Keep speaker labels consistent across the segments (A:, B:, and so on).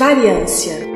A: Variância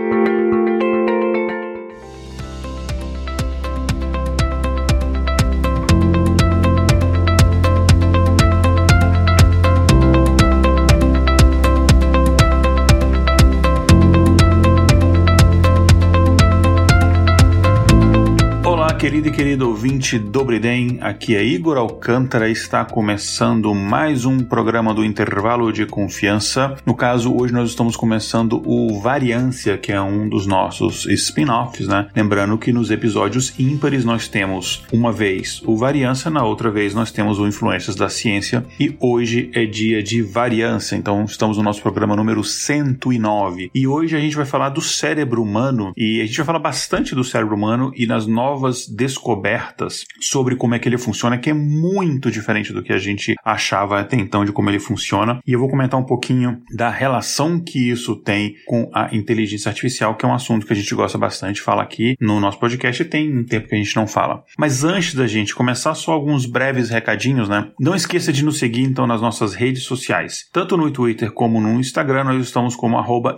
B: querido e querido ouvinte Dobridem, aqui é Igor Alcântara está começando mais um programa do Intervalo de Confiança. No caso, hoje nós estamos começando o Variância, que é um dos nossos spin-offs, né? Lembrando que nos episódios ímpares nós temos uma vez o Variância, na outra vez nós temos o Influências da Ciência e hoje é dia de Variância, então estamos no nosso programa número 109 e hoje a gente vai falar do cérebro humano e a gente vai falar bastante do cérebro humano e nas novas descobertas sobre como é que ele funciona, que é muito diferente do que a gente achava até então de como ele funciona. E eu vou comentar um pouquinho da relação que isso tem com a inteligência artificial, que é um assunto que a gente gosta bastante de falar aqui no nosso podcast e tem um tempo que a gente não fala. Mas antes da gente começar, só alguns breves recadinhos, né? Não esqueça de nos seguir então nas nossas redes sociais, tanto no Twitter como no Instagram, nós estamos como arroba.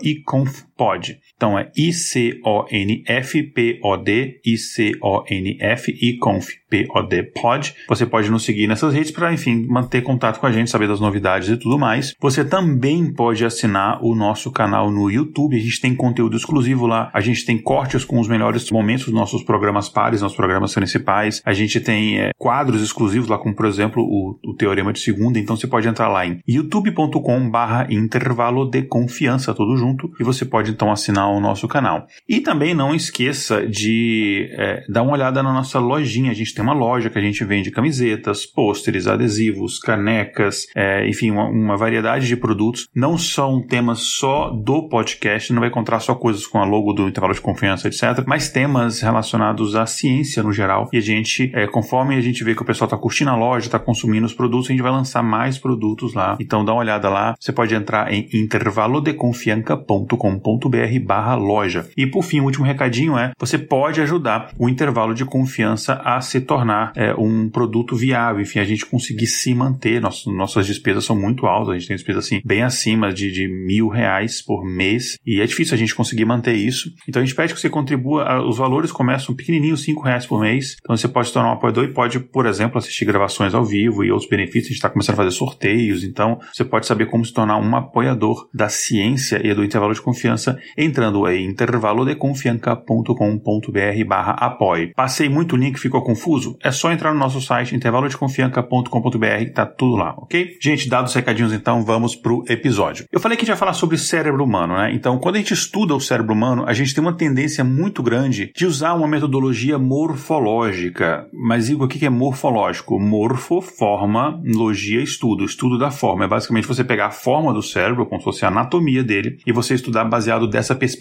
B: Então é I-C-O-N-F-P-O-D, I-C-O-N-F e conf POD Pod. Você pode nos seguir nessas redes para, enfim, manter contato com a gente, saber das novidades e tudo mais. Você também pode assinar o nosso canal no YouTube. A gente tem conteúdo exclusivo lá. A gente tem cortes com os melhores momentos dos nossos programas pares, nossos programas principais. A gente tem é, quadros exclusivos lá, como por exemplo o, o Teorema de Segunda. Então você pode entrar lá em youtube.com/barra intervalo de confiança, tudo junto, e você pode então assinar o nosso canal. E também não esqueça de é, dar uma olhada na nossa lojinha. A gente tem uma loja que a gente vende camisetas, pôsteres, adesivos, canecas, é, enfim, uma, uma, variedade de produtos. Não são temas só do podcast, não vai encontrar só coisas com a logo do intervalo de confiança, etc. Mas temas relacionados à ciência no geral. E a gente, é, conforme a gente vê que o pessoal está curtindo a loja, está consumindo os produtos, a gente vai lançar mais produtos lá. Então dá uma olhada lá. Você pode entrar em intervalodeconfianca.com.br barra loja. E por fim, o último recadinho é, você pode ajudar o intervalo de confiança a se tornar é, um produto viável, enfim, a gente conseguir se manter. Nossas, nossas despesas são muito altas, a gente tem despesas assim bem acima de, de mil reais por mês e é difícil a gente conseguir manter isso. Então a gente pede que você contribua, os valores começam pequenininhos, cinco reais por mês. Então você pode se tornar um apoiador e pode, por exemplo, assistir gravações ao vivo e outros benefícios. A gente está começando a fazer sorteios, então você pode saber como se tornar um apoiador da ciência e do intervalo de confiança entrando em intervalodeconfianca.com.br barra apoie. Passei muito link, ficou confuso? é só entrar no nosso site intervalodeconfianca.com.br tá tudo lá, ok? Gente, dados os recadinhos então, vamos pro episódio. Eu falei que a gente vai falar sobre cérebro humano, né? Então, quando a gente estuda o cérebro humano, a gente tem uma tendência muito grande de usar uma metodologia morfológica. Mas, Igor, o que é morfológico? Morfo, forma, logia, estudo. Estudo da forma. É basicamente você pegar a forma do cérebro, como se fosse a anatomia dele, e você estudar baseado dessa perspectiva,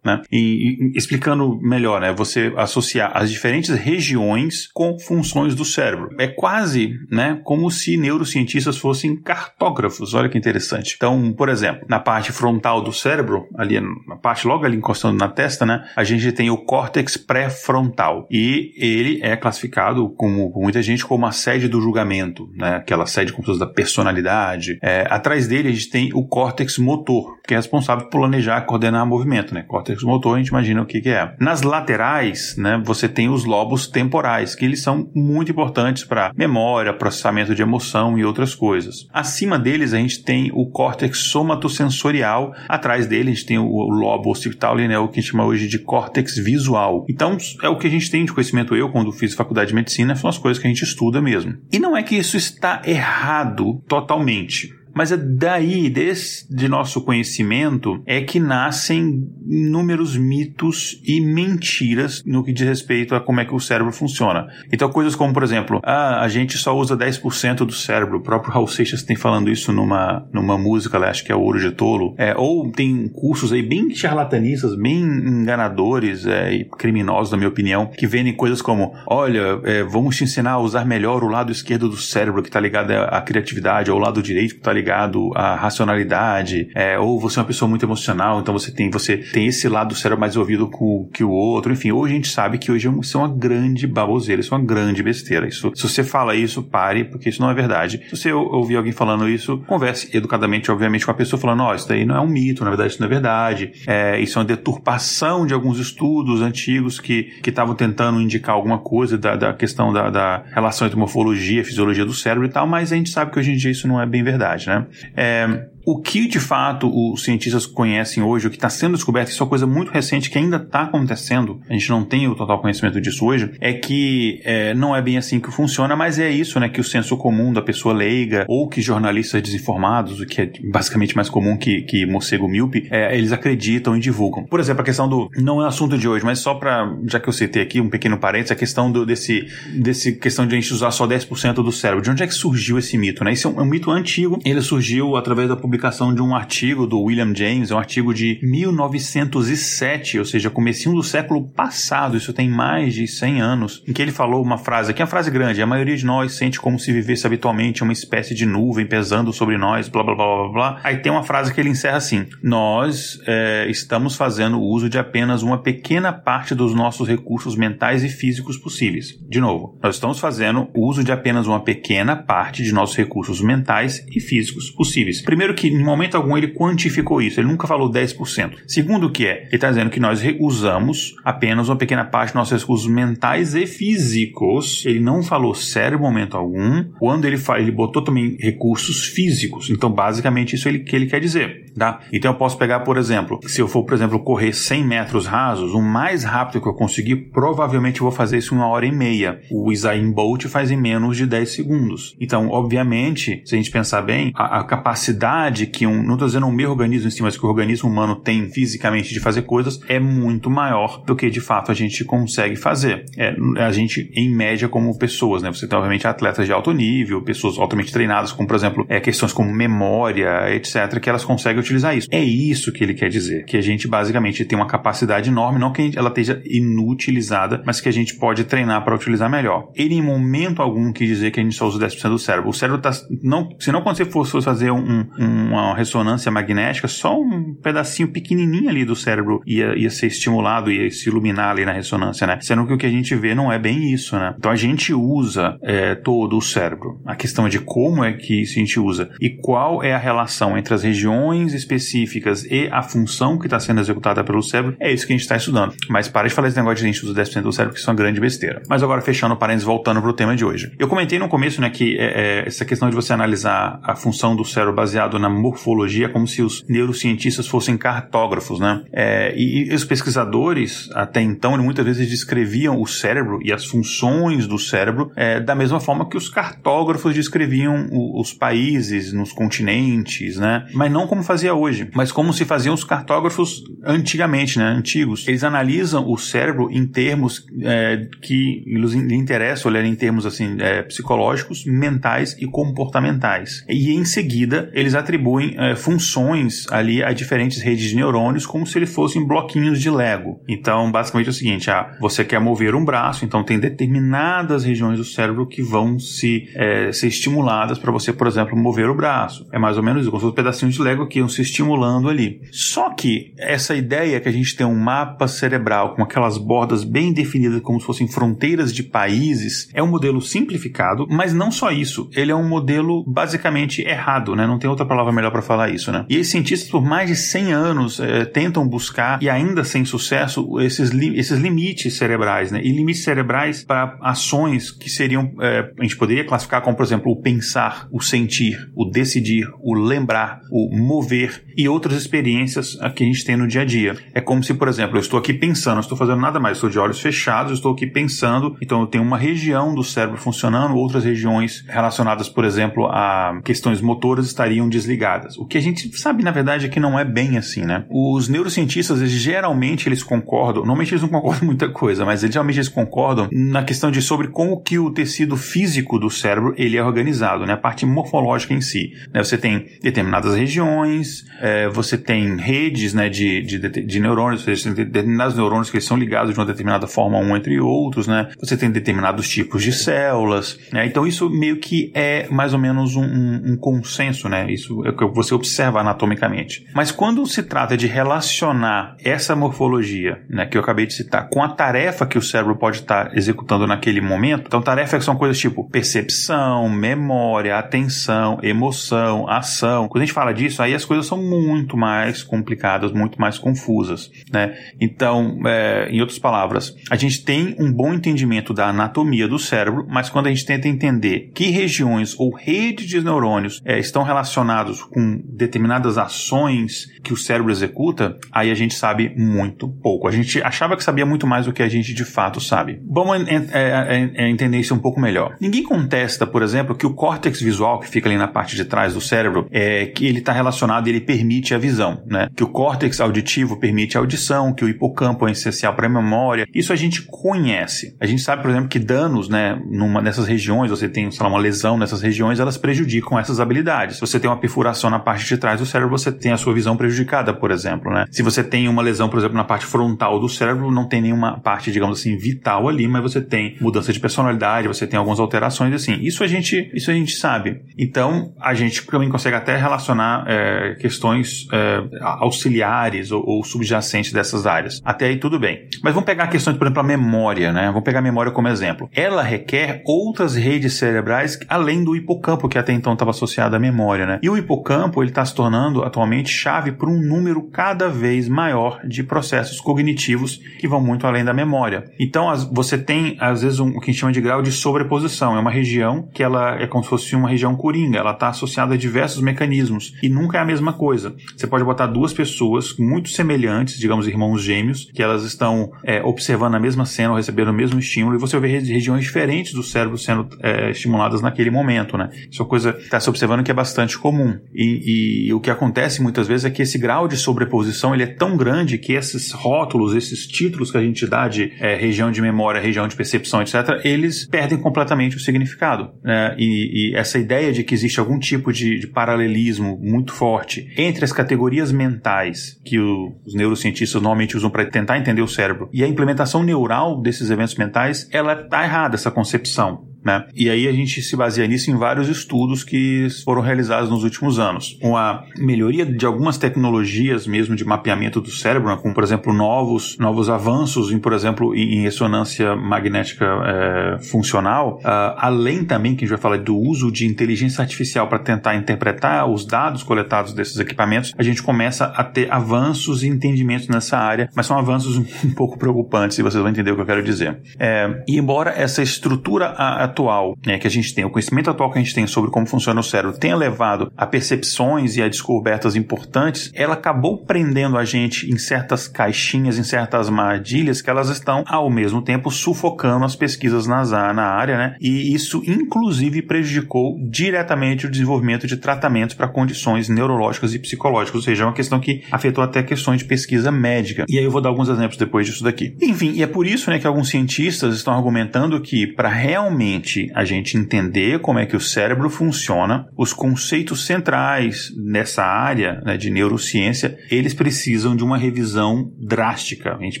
B: né? E, e explicando melhor, né? Você associar as diferentes regiões com funções do cérebro. É quase, né, como se neurocientistas fossem cartógrafos. Olha que interessante. Então, por exemplo, na parte frontal do cérebro, ali na parte logo ali encostando na testa, né, a gente tem o córtex pré-frontal e ele é classificado como muita gente como a sede do julgamento, né, aquela sede como se da personalidade. É, atrás dele a gente tem o córtex motor, que é responsável por planejar, coordenar movimento, né? Córtex motor a gente imagina o que, que é. Nas laterais, né, você tem os lobos temporais que eles são muito importantes para memória, processamento de emoção e outras coisas. Acima deles a gente tem o córtex somatosensorial, atrás dele a gente tem o, lobo occipital, né, o que a gente chama hoje de córtex visual. Então é o que a gente tem de conhecimento eu quando fiz faculdade de medicina, são as coisas que a gente estuda mesmo. E não é que isso está errado totalmente. Mas é daí, desde nosso conhecimento, é que nascem inúmeros mitos e mentiras no que diz respeito a como é que o cérebro funciona. Então, coisas como, por exemplo, ah, a gente só usa 10% do cérebro. O próprio Raul Seixas tem falando isso numa, numa música, acho que é Ouro de Tolo. É, ou tem cursos aí bem charlatanistas, bem enganadores é, e criminosos, na minha opinião, que vendem coisas como: olha, é, vamos te ensinar a usar melhor o lado esquerdo do cérebro, que está ligado à criatividade, ou o lado direito, que está ligado ligado à racionalidade, é, ou você é uma pessoa muito emocional, então você tem, você tem esse lado do cérebro mais ouvido que o outro. Enfim, hoje a gente sabe que hoje isso é uma grande baboseira, isso é uma grande besteira. Isso, se você fala isso, pare, porque isso não é verdade. Se você ouvir alguém falando isso, converse educadamente, obviamente, com a pessoa falando, ó, oh, isso daí não é um mito, na verdade isso não é verdade. É, isso é uma deturpação de alguns estudos antigos que estavam tentando indicar alguma coisa da, da questão da, da, relação entre morfologia, fisiologia do cérebro e tal, mas a gente sabe que hoje em dia isso não é bem verdade, né? É, o que de fato os cientistas conhecem hoje, o que está sendo descoberto, isso é uma coisa muito recente que ainda está acontecendo, a gente não tem o total conhecimento disso hoje, é que é, não é bem assim que funciona, mas é isso, né, que o senso comum da pessoa leiga, ou que jornalistas desinformados, o que é basicamente mais comum que, que morcego míope, é, eles acreditam e divulgam. Por exemplo, a questão do, não é assunto de hoje, mas só para, já que eu citei aqui um pequeno parênteses, a questão do, desse, desse questão de a gente usar só 10% do cérebro. De onde é que surgiu esse mito, né? Isso é um, é um mito antigo, ele surgiu através da publicação publicação de um artigo do William James, é um artigo de 1907, ou seja, comecinho do século passado, isso tem mais de 100 anos, em que ele falou uma frase, que é uma frase grande, a maioria de nós sente como se vivesse habitualmente uma espécie de nuvem pesando sobre nós, blá blá blá blá blá. Aí tem uma frase que ele encerra assim: Nós é, estamos fazendo uso de apenas uma pequena parte dos nossos recursos mentais e físicos possíveis. De novo, nós estamos fazendo uso de apenas uma pequena parte de nossos recursos mentais e físicos possíveis. Primeiro que em momento algum ele quantificou isso, ele nunca falou 10%. Segundo o que é, ele está dizendo que nós usamos apenas uma pequena parte dos nossos recursos mentais e físicos. Ele não falou cérebro em momento algum. Quando ele fala, ele botou também recursos físicos. Então, basicamente, isso é ele, que ele quer dizer. Tá? Então, eu posso pegar, por exemplo, se eu for, por exemplo, correr 100 metros rasos, o mais rápido que eu conseguir, provavelmente eu vou fazer isso em uma hora e meia. O Usain Bolt faz em menos de 10 segundos. Então, obviamente, se a gente pensar bem, a, a capacidade capacidade que um, não estou dizendo o meu organismo em si, mas que o organismo humano tem fisicamente de fazer coisas é muito maior do que de fato a gente consegue fazer. É, a gente, em média, como pessoas, né? Você tem, obviamente, atletas de alto nível, pessoas altamente treinadas, como, por exemplo, é, questões como memória, etc., que elas conseguem utilizar isso. É isso que ele quer dizer, que a gente basicamente tem uma capacidade enorme, não que ela esteja inutilizada, mas que a gente pode treinar para utilizar melhor. Ele, em momento algum, quis dizer que a gente só usa 10% do cérebro. O cérebro está. Não, se não quando você fosse fazer um, um uma ressonância magnética, só um pedacinho pequenininho ali do cérebro ia, ia ser estimulado, ia se iluminar ali na ressonância, né? Sendo que o que a gente vê não é bem isso, né? Então a gente usa é, todo o cérebro. A questão é de como é que isso a gente usa e qual é a relação entre as regiões específicas e a função que está sendo executada pelo cérebro, é isso que a gente está estudando. Mas para de falar esse negócio de a gente usa 10% do cérebro, que isso é uma grande besteira. Mas agora, fechando parênteses, voltando para o tema de hoje. Eu comentei no começo, né, que é, é, essa questão de você analisar a função do cérebro baseado na morfologia como se os neurocientistas fossem cartógrafos, né? É, e, e, os pesquisadores, até então, muitas vezes descreviam o cérebro e as funções do cérebro é, da mesma forma que os cartógrafos descreviam o, os países nos continentes, né? Mas não como fazia hoje, mas como se faziam os cartógrafos antigamente, né? Antigos. Eles analisam o cérebro em termos é, que lhes interessam, olhar em termos assim é, psicológicos, mentais e comportamentais. E em seguida eles atribuem atribuem é, funções ali a diferentes redes de neurônios como se eles fossem bloquinhos de Lego. Então, basicamente é o seguinte: ah, você quer mover um braço, então tem determinadas regiões do cérebro que vão se, é, ser estimuladas para você, por exemplo, mover o braço. É mais ou menos isso, como se pedacinhos de Lego que iam se estimulando ali. Só que essa ideia que a gente tem um mapa cerebral com aquelas bordas bem definidas como se fossem fronteiras de países é um modelo simplificado, mas não só isso, ele é um modelo basicamente errado, né? Não tem outra palavra melhor para falar isso, né? E esses cientistas, por mais de 100 anos, é, tentam buscar, e ainda sem sucesso, esses, li esses limites cerebrais, né? E limites cerebrais para ações que seriam, é, a gente poderia classificar como, por exemplo, o pensar, o sentir, o decidir, o lembrar, o mover e outras experiências que a gente tem no dia a dia. É como se, por exemplo, eu estou aqui pensando, não estou fazendo nada mais, estou de olhos fechados, estou aqui pensando, então eu tenho uma região do cérebro funcionando, outras regiões relacionadas, por exemplo, a questões motoras estariam desligadas ligadas. O que a gente sabe, na verdade, é que não é bem assim, né? Os neurocientistas, eles, geralmente, eles concordam, normalmente eles não concordam muita coisa, mas eles, geralmente eles concordam na questão de sobre como que o tecido físico do cérebro, ele é organizado, né? A parte morfológica em si. Né? Você tem determinadas regiões, é, você tem redes né, de, de, de neurônios, você tem determinados neurônios que são ligados de uma determinada forma um entre outros, né? Você tem determinados tipos de células, né? Então isso meio que é mais ou menos um, um, um consenso, né? Isso que você observa anatomicamente. Mas quando se trata de relacionar essa morfologia, né, que eu acabei de citar, com a tarefa que o cérebro pode estar executando naquele momento, então tarefas são coisas tipo percepção, memória, atenção, emoção, ação. Quando a gente fala disso, aí as coisas são muito mais complicadas, muito mais confusas, né? Então, é, em outras palavras, a gente tem um bom entendimento da anatomia do cérebro, mas quando a gente tenta entender que regiões ou redes de neurônios é, estão relacionados com determinadas ações que o cérebro executa, aí a gente sabe muito pouco. A gente achava que sabia muito mais do que a gente de fato sabe. Vamos é, é, é, entender isso um pouco melhor. Ninguém contesta, por exemplo, que o córtex visual, que fica ali na parte de trás do cérebro, é que ele está relacionado e ele permite a visão, né? Que o córtex auditivo permite a audição, que o hipocampo é essencial para a memória. Isso a gente conhece. A gente sabe, por exemplo, que danos, né, numa regiões, você tem, sei lá, uma lesão nessas regiões, elas prejudicam essas habilidades. Se você tem uma perfuração na parte de trás do cérebro, você tem a sua visão prejudicada, por exemplo, né? Se você tem uma lesão, por exemplo, na parte frontal do cérebro, não tem nenhuma parte, digamos assim, vital ali, mas você tem mudança de personalidade, você tem algumas alterações assim. Isso a gente, isso a gente sabe. Então, a gente também consegue até relacionar é, questões é, auxiliares ou, ou, subjacentes dessas áreas. Até aí tudo bem. Mas vamos pegar de, por exemplo, a memória, né? Vamos pegar a memória como exemplo. Ela requer outras redes cerebrais além do hipocampo, que até então estava associado à memória, né? E o hipocampo, ele está se tornando atualmente chave para um número cada vez maior de processos cognitivos que vão muito além da memória. Então, as, você tem, às vezes, um, o que a gente chama de grau de sobreposição. É uma região que ela é como se fosse uma região coringa, ela está associada a diversos mecanismos e nunca é a mesma coisa. Você pode botar duas pessoas muito semelhantes, digamos irmãos gêmeos, que elas estão é, observando a mesma cena ou recebendo o mesmo estímulo e você ver regiões diferentes do cérebro sendo é, estimuladas naquele momento, né? Isso é uma coisa que está se observando que é bastante comum. E, e, o que acontece muitas vezes é que esse grau de sobreposição ele é tão grande que esses rótulos, esses títulos que a gente dá de é, região de memória, região de percepção, etc., eles perdem completamente o significado. Né? E, e, essa ideia de que existe algum tipo de, de paralelismo muito forte entre as categorias mentais que o, os neurocientistas normalmente usam para tentar entender o cérebro e a implementação neural desses eventos mentais, ela está errada, essa concepção. Né? E aí a gente se baseia nisso em vários estudos que foram realizados nos últimos anos. Com a melhoria de algumas tecnologias mesmo de mapeamento do cérebro, né? como por exemplo novos, novos avanços em, por exemplo, em, ressonância magnética é, funcional, uh, além também que a gente vai falar do uso de inteligência artificial para tentar interpretar os dados coletados desses equipamentos, a gente começa a ter avanços e entendimentos nessa área, mas são avanços um pouco preocupantes e vocês vão entender o que eu quero dizer. É, e embora essa estrutura a, atual né, que a gente tem, o conhecimento atual que a gente tem sobre como funciona o cérebro tenha levado a percepções e a descobertas importantes, ela acabou prendendo a gente em certas caixinhas, em certas armadilhas que elas estão ao mesmo tempo sufocando as pesquisas nas, na área, né? E isso inclusive prejudicou diretamente o desenvolvimento de tratamentos para condições neurológicas e psicológicas, ou seja, é uma questão que afetou até questões de pesquisa médica. E aí eu vou dar alguns exemplos depois disso daqui. Enfim, e é por isso né, que alguns cientistas estão argumentando que para realmente a gente entender como é que o cérebro funciona, os conceitos centrais nessa área né, de neurociência, eles precisam de uma revisão drástica. A gente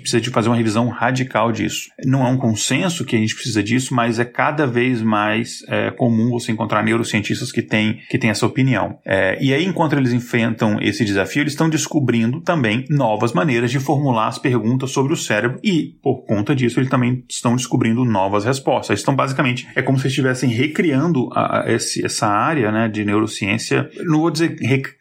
B: precisa de fazer uma revisão radical disso. Não é um consenso que a gente precisa disso, mas é cada vez mais é, comum você encontrar neurocientistas que têm, que têm essa opinião. É, e aí, enquanto eles enfrentam esse desafio, eles estão descobrindo também novas maneiras de formular as perguntas sobre o cérebro e, por conta disso, eles também estão descobrindo novas respostas. Eles estão basicamente é como se estivessem recriando a, a, esse, essa área né, de neurociência. Não vou dizer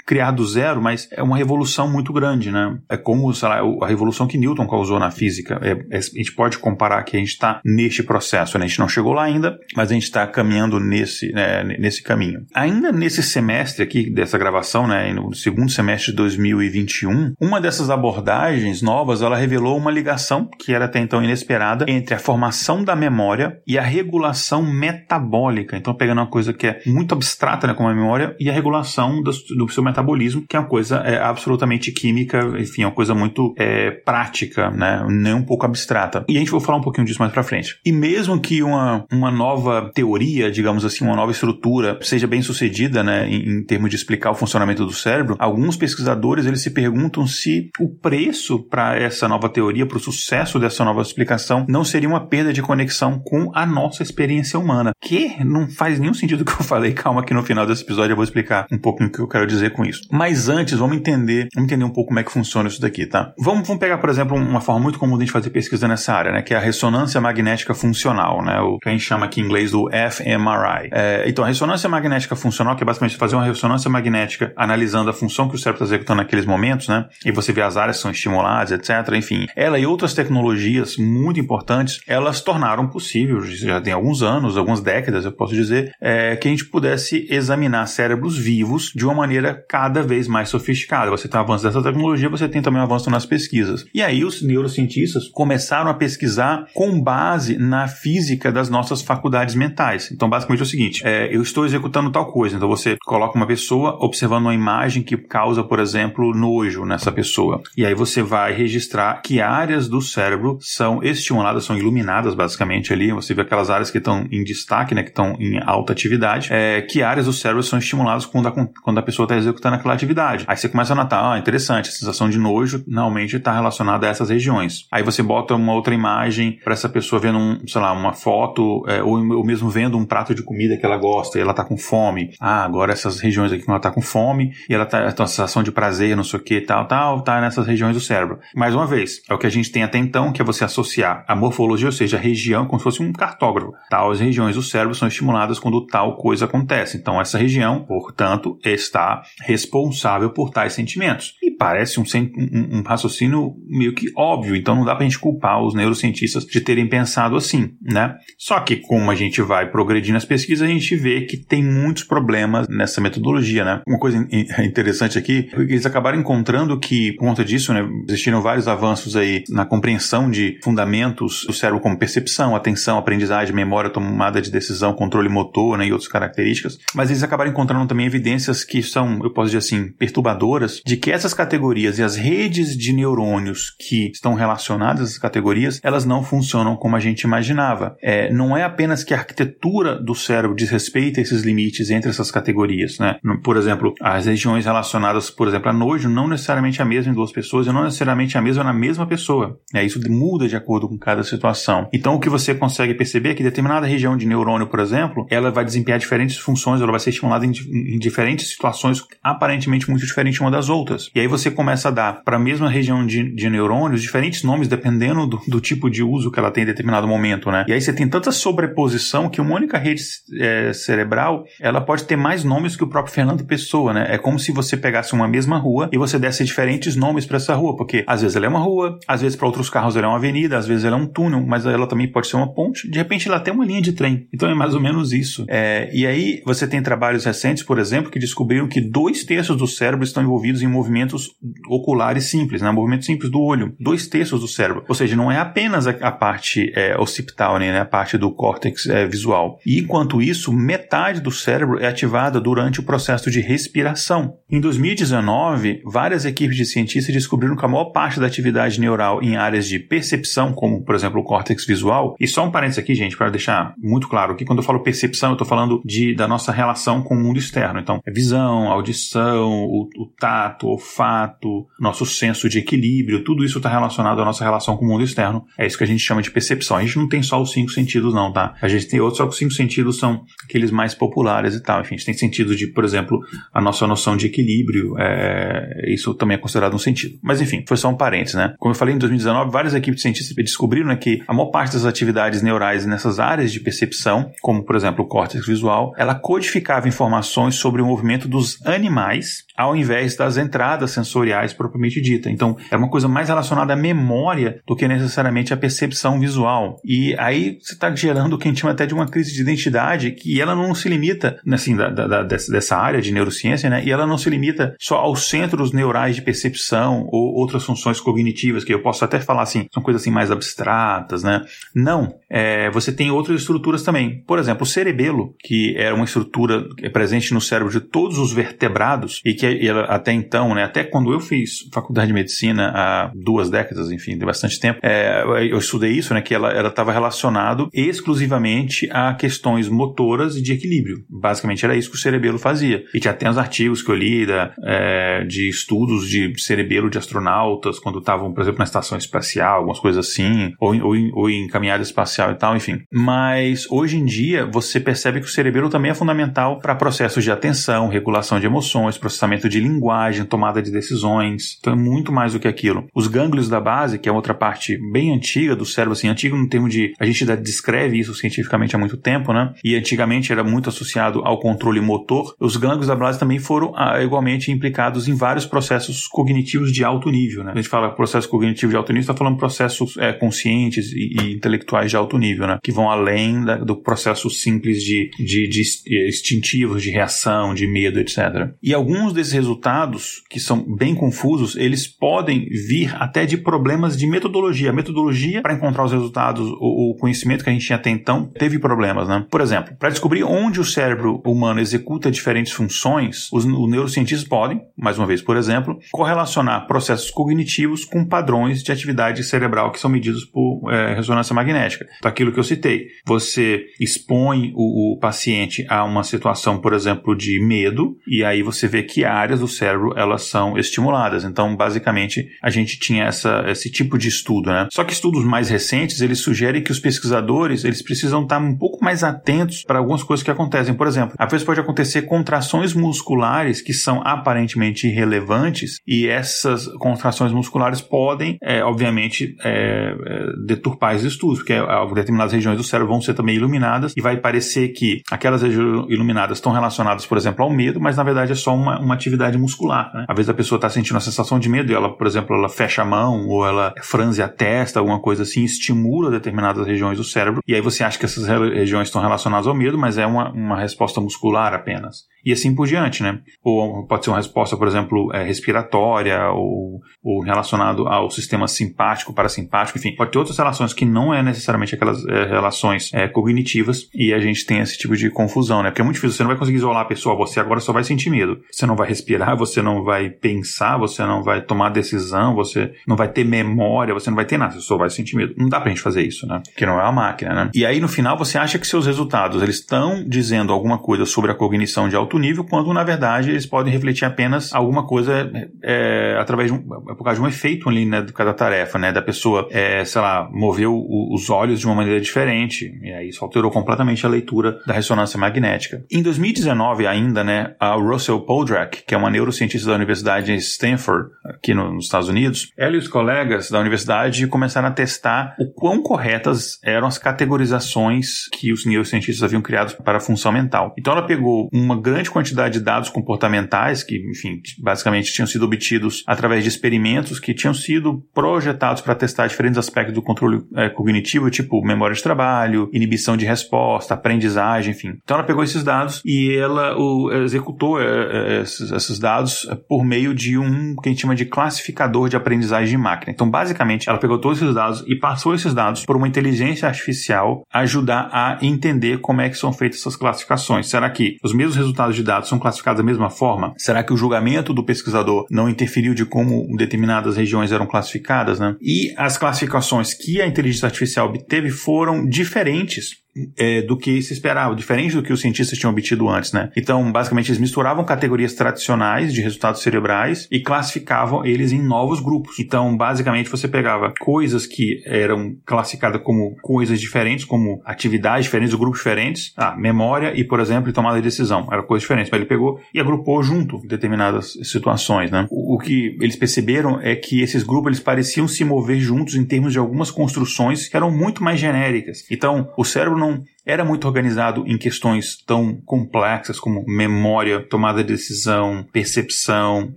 B: recriar do zero, mas é uma revolução muito grande. Né? É como sei lá, a revolução que Newton causou na física. É, é, a gente pode comparar que a gente está neste processo. Né? A gente não chegou lá ainda, mas a gente está caminhando nesse, né, nesse caminho. Ainda nesse semestre aqui dessa gravação, né, no segundo semestre de 2021, uma dessas abordagens novas ela revelou uma ligação que era até então inesperada entre a formação da memória e a regulação metabólica. Então, pegando uma coisa que é muito abstrata, né, como a memória, e a regulação do, do seu metabolismo, que é uma coisa é, absolutamente química, enfim, é uma coisa muito é, prática, né, nem um pouco abstrata. E a gente vai falar um pouquinho disso mais pra frente. E mesmo que uma, uma nova teoria, digamos assim, uma nova estrutura, seja bem sucedida, né, em, em termos de explicar o funcionamento do cérebro, alguns pesquisadores eles se perguntam se o preço para essa nova teoria, para o sucesso dessa nova explicação, não seria uma perda de conexão com a nossa experiência humana. Que não faz nenhum sentido que eu falei. Calma que no final desse episódio eu vou explicar um pouco o que eu quero dizer com isso. Mas antes, vamos entender, vamos entender um pouco como é que funciona isso daqui, tá? Vamos, vamos pegar, por exemplo, uma forma muito comum de a gente fazer pesquisa nessa área, né? Que é a ressonância magnética funcional, né? O que a gente chama aqui em inglês do fMRI. É, então, a ressonância magnética funcional, que é basicamente fazer uma ressonância magnética analisando a função que o cérebro está executando naqueles momentos, né? E você vê as áreas que são estimuladas, etc. Enfim, ela e outras tecnologias muito importantes, elas tornaram possível, já tem alguns anos, algumas décadas, eu posso dizer, é, que a gente pudesse examinar cérebros vivos de uma maneira cada vez mais sofisticada. Você tem um avanço dessa tecnologia, você tem também um avanço nas pesquisas. E aí os neurocientistas começaram a pesquisar com base na física das nossas faculdades mentais. Então, basicamente é o seguinte: é, eu estou executando tal coisa. Então, você coloca uma pessoa observando uma imagem que causa, por exemplo, nojo nessa pessoa. E aí você vai registrar que áreas do cérebro são estimuladas, são iluminadas basicamente ali. Você vê aquelas áreas que estão em destaque, né, que estão em alta atividade. É, que áreas do cérebro são estimuladas quando a, quando a pessoa está executando aquela atividade. Aí você começa a notar, ah, interessante, a sensação de nojo normalmente está relacionada a essas regiões. Aí você bota uma outra imagem para essa pessoa vendo, um, sei lá, uma foto, é, ou, ou mesmo vendo um prato de comida que ela gosta e ela está com fome. Ah, agora essas regiões aqui que ela está com fome e ela está com a sensação de prazer, não sei o que, tal, tal, tá nessas regiões do cérebro. Mais uma vez, é o que a gente tem até então, que é você associar a morfologia, ou seja, a região, como se fosse um cartógrafo. Tais regiões do cérebro são estimuladas quando tal coisa acontece. Então, essa região, portanto, está responsável por tais sentimentos. E parece um, um, um raciocínio meio que óbvio, então não dá pra gente culpar os neurocientistas de terem pensado assim, né? Só que, como a gente vai progredindo nas pesquisas, a gente vê que tem muitos problemas nessa metodologia, né? Uma coisa interessante aqui, é eles acabaram encontrando que, por conta disso, né, existiram vários avanços aí na compreensão de fundamentos do cérebro como percepção, atenção, aprendizagem, memória, tomada de decisão, controle motor, né, e outras características, mas eles acabaram encontrando também evidências que são, eu posso dizer assim, perturbadoras, de que essas categorias e as redes de neurônios que estão relacionadas a essas categorias, elas não funcionam como a gente imaginava. É, não é apenas que a arquitetura do cérebro diz respeito a esses limites entre essas categorias, né? Por exemplo, as regiões relacionadas, por exemplo, a nojo, não necessariamente a mesma em duas pessoas e não necessariamente a mesma na mesma pessoa. É, isso muda de acordo com cada situação. Então, o que você consegue perceber é que determinada região de neurônio, por exemplo, ela vai desempenhar diferentes funções, ela vai ser estimulada em, em diferentes situações aparentemente muito diferentes uma das outras. E aí você começa a dar para a mesma região de, de, neurônios diferentes nomes dependendo do, do, tipo de uso que ela tem em determinado momento, né? E aí você tem tanta sobreposição que uma única rede é, cerebral ela pode ter mais nomes que o próprio Fernando Pessoa, né? É como se você pegasse uma mesma rua e você desse diferentes nomes para essa rua, porque às vezes ela é uma rua, às vezes para outros carros ela é uma avenida, às vezes ela é um túnel, mas ela também pode ser uma ponte. De repente ela tem uma linha de trem. Então é mais ou menos isso. É, e aí você tem trabalhos recentes, por exemplo, que descobriram que dois terços do cérebro estão envolvidos em movimentos oculares simples, né? Movimento simples do olho. Dois terços do cérebro. Ou seja, não é apenas a, a parte é, occipital, né? A parte do córtex é, visual. E enquanto isso, metade do cérebro é ativada durante o processo de respiração. Em 2019, várias equipes de cientistas descobriram que a maior parte da atividade neural em áreas de percepção, como por exemplo o córtex visual, e só um parênteses aqui, gente, para deixar muito claro que quando eu falo percepção, eu estou falando de, da nossa relação com o mundo externo. Então, é visão, audição, o, o tato, o olfato, nosso senso de equilíbrio, tudo isso está relacionado à nossa relação com o mundo externo. É isso que a gente chama de percepção. A gente não tem só os cinco sentidos, não, tá? A gente tem outros, só que os cinco sentidos são aqueles mais populares e tal. Enfim, a gente tem sentido de, por exemplo, a nossa noção de equilíbrio. É, isso também é considerado um sentido. Mas enfim, foi só um parênteses, né? Como eu falei, em 2019, várias equipes de cientistas descobriram né, que a maior parte das atividades neurais nessas áreas de percepção, como por exemplo o córtex visual, ela codificava informações sobre o movimento dos animais animais ao invés das entradas sensoriais propriamente dita. Então, é uma coisa mais relacionada à memória do que necessariamente à percepção visual. E aí você está gerando o que a gente chama até de uma crise de identidade, que ela não se limita, assim, da, da, dessa área de neurociência, né? E ela não se limita só aos centros neurais de percepção ou outras funções cognitivas, que eu posso até falar assim, são coisas assim mais abstratas, né? Não. É, você tem outras estruturas também. Por exemplo, o cerebelo, que era uma estrutura presente no cérebro de todos os vertebrados e que ela, até então, né, até quando eu fiz faculdade de medicina há duas décadas, enfim, de bastante tempo, é, eu estudei isso, né, que ela estava relacionado exclusivamente a questões motoras e de equilíbrio. Basicamente era isso que o cerebelo fazia. E tinha até os artigos que eu li da, é, de estudos de cerebelo de astronautas quando estavam, por exemplo, na estação espacial, algumas coisas assim, ou, ou, ou em caminhada espacial e tal, enfim. Mas hoje em dia você percebe que o cerebelo também é fundamental para processos de atenção, regulação de emoções, processamento de linguagem, tomada de decisões. Então é muito mais do que aquilo. Os gânglios da base, que é outra parte bem antiga do cérebro, assim, antigo no termo de. A gente descreve isso cientificamente há muito tempo, né? E antigamente era muito associado ao controle motor. Os gânglios da base também foram ah, igualmente implicados em vários processos cognitivos de alto nível, né? A gente fala processo cognitivo de alto nível, está falando processos é, conscientes e, e, intelectuais de alto nível, né? Que vão além da, do processo simples de, de, de instintivos, de reação, de medo, etc. E alguns desses resultados, que são bem confusos, eles podem vir até de problemas de metodologia. A metodologia para encontrar os resultados, o, conhecimento que a gente tinha até então, teve problemas, né? Por exemplo, para descobrir onde o cérebro humano executa diferentes funções, os, neurocientistas podem, mais uma vez, por exemplo, correlacionar processos cognitivos com padrões de atividade cerebral que são medidos por é, ressonância magnética. Então, aquilo que eu citei, você expõe o, o paciente a uma situação, por exemplo, de medo, e aí você vê que áreas do cérebro elas são estimuladas. Então, basicamente, a gente tinha essa, esse tipo de estudo, né? Só que estudos mais recentes, eles sugerem que os pesquisadores, eles precisam estar um pouco mais atentos para algumas coisas que acontecem. Por exemplo, às vezes pode acontecer contrações musculares que são aparentemente irrelevantes e essas contrações musculares podem, é, obviamente, é, é, deturpar os estudos, porque é, determinadas regiões do cérebro vão ser também iluminadas e vai parecer que aquelas regiões iluminadas estão relacionadas, por exemplo, ao medo, mas na verdade é só uma, uma atividade muscular. Né? Às vezes a pessoa está sentindo a sensação de medo e ela, por exemplo, ela fecha a mão ou ela franze a testa, alguma coisa assim, estimula determinadas regiões do cérebro e aí você acha que essas regiões estão relacionadas ao medo, mas é uma, uma resposta muscular apenas. E assim por diante, né? Ou pode ser uma resposta, por exemplo, é, respiratória ou, ou relacionado ao sistema simpático, parasimpático, enfim, pode ter outras relações que não é necessariamente aquelas é, relações é, cognitivas e a gente tem esse tipo de confusão, né? Porque é muito difícil, você não vai conseguir isolar a pessoa, você agora só vai sentir medo. Você não vai respirar, você não vai pensar, você não vai tomar decisão, você não vai ter memória, você não vai ter nada, você só vai sentir medo. Não dá pra gente fazer isso, né? Porque não é uma máquina, né? E aí no final você acha que seus resultados, eles estão dizendo alguma coisa sobre a cognição de alto nível, quando na verdade eles podem refletir apenas alguma coisa é, através de um, por causa de um efeito ali, né, cada tarefa, né, da pessoa, é, sei lá, moveu os olhos de uma maneira diferente, e aí isso alterou completamente a leitura da ressonância magnética. Em 2019 ainda, né, a Russell Poldrack, que é uma neurocientista da Universidade de Stanford, aqui nos Estados Unidos, ela e os colegas da universidade começaram a testar o quão corretas eram as categorizações que os neurocientistas haviam criado para a função mental. Então ela pegou uma grande quantidade de dados comportamentais que, enfim, basicamente tinham sido obtidos através de experimentos que tinham sido projetados para testar diferentes aspectos do controle é, cognitivo, tipo memória de trabalho, inibição de resposta, aprendizagem, enfim. Então ela pegou esses dados e ela o, executou é, é, esses, esses, dados por meio de um que a gente chama de classificador de aprendizagem de máquina. Então, basicamente, ela pegou todos esses dados e passou esses dados por uma inteligência artificial ajudar a entender como é que são feitas essas classificações. Será que os mesmos resultados de dados são classificados da mesma forma? Será que o julgamento do pesquisador não interferiu de como determinadas regiões eram classificadas, né? E as classificações que a inteligência artificial obteve foram diferentes é, do que se esperava, diferente do que os cientistas tinham obtido antes, né? Então, basicamente, eles misturavam categorias tradicionais de resultados cerebrais e classificavam eles em novos grupos. Então, basicamente, você pegava coisas que eram classificadas como coisas diferentes, como atividades diferentes, grupos diferentes, ah, memória e, por exemplo, tomada de decisão, era coisa diferente. Mas ele pegou e agrupou junto determinadas situações, né? O, o que eles perceberam é que esses grupos eles pareciam se mover juntos em termos de algumas construções que eram muito mais genéricas. Então, o cérebro não não, era muito organizado em questões tão complexas como memória, tomada de decisão, percepção,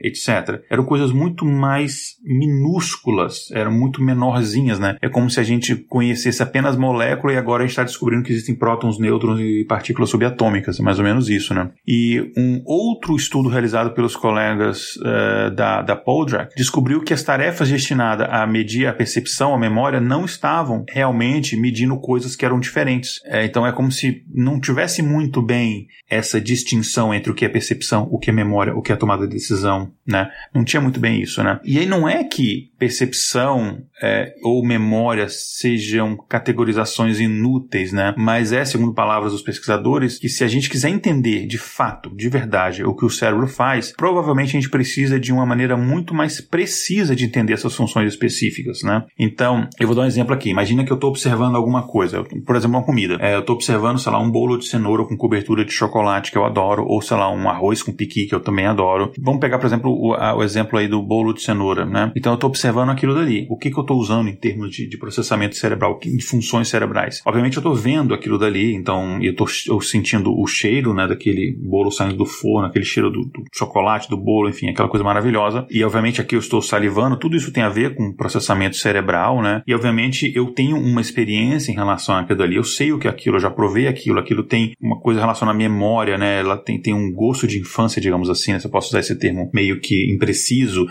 B: etc. Eram coisas muito mais minúsculas, eram muito menorzinhas, né? É como se a gente conhecesse apenas molécula e agora a gente está descobrindo que existem prótons, nêutrons e partículas subatômicas, é mais ou menos isso, né? E um outro estudo realizado pelos colegas uh, da, da Poldrack descobriu que as tarefas destinadas a medir a percepção, a memória, não estavam realmente medindo coisas que eram diferentes. É, então é como se não tivesse muito bem essa distinção entre o que é percepção, o que é memória, o que é tomada de decisão, né? Não tinha muito bem isso, né? E aí não é que percepção é, ou memória sejam categorizações inúteis, né? Mas é, segundo palavras dos pesquisadores, que se a gente quiser entender de fato, de verdade, o que o cérebro faz, provavelmente a gente precisa de uma maneira muito mais precisa de entender essas funções específicas, né? Então, eu vou dar um exemplo aqui. Imagina que eu estou observando alguma coisa, por exemplo, uma comida. É, eu estou observando, sei lá, um bolo de cenoura com cobertura de chocolate que eu adoro, ou sei lá, um arroz com piqui que eu também adoro. Vamos pegar, por exemplo, o, a, o exemplo aí do bolo de cenoura, né? Então eu estou observando aquilo dali. O que, que eu estou usando em termos de, de, processamento cerebral, de funções cerebrais? Obviamente eu estou vendo aquilo dali, então eu estou sentindo o cheiro, né, daquele bolo saindo do forno, aquele cheiro do, do chocolate, do bolo, enfim, aquela coisa maravilhosa. E obviamente aqui eu estou salivando, tudo isso tem a ver com processamento cerebral, né? E obviamente eu tenho uma experiência em relação àquilo ali, eu sei o que aquilo, eu já provei aquilo, aquilo tem uma coisa relacionada à memória, né? Ela tem, tem um gosto de infância, digamos assim, né? Se eu posso usar esse termo meio que impreciso.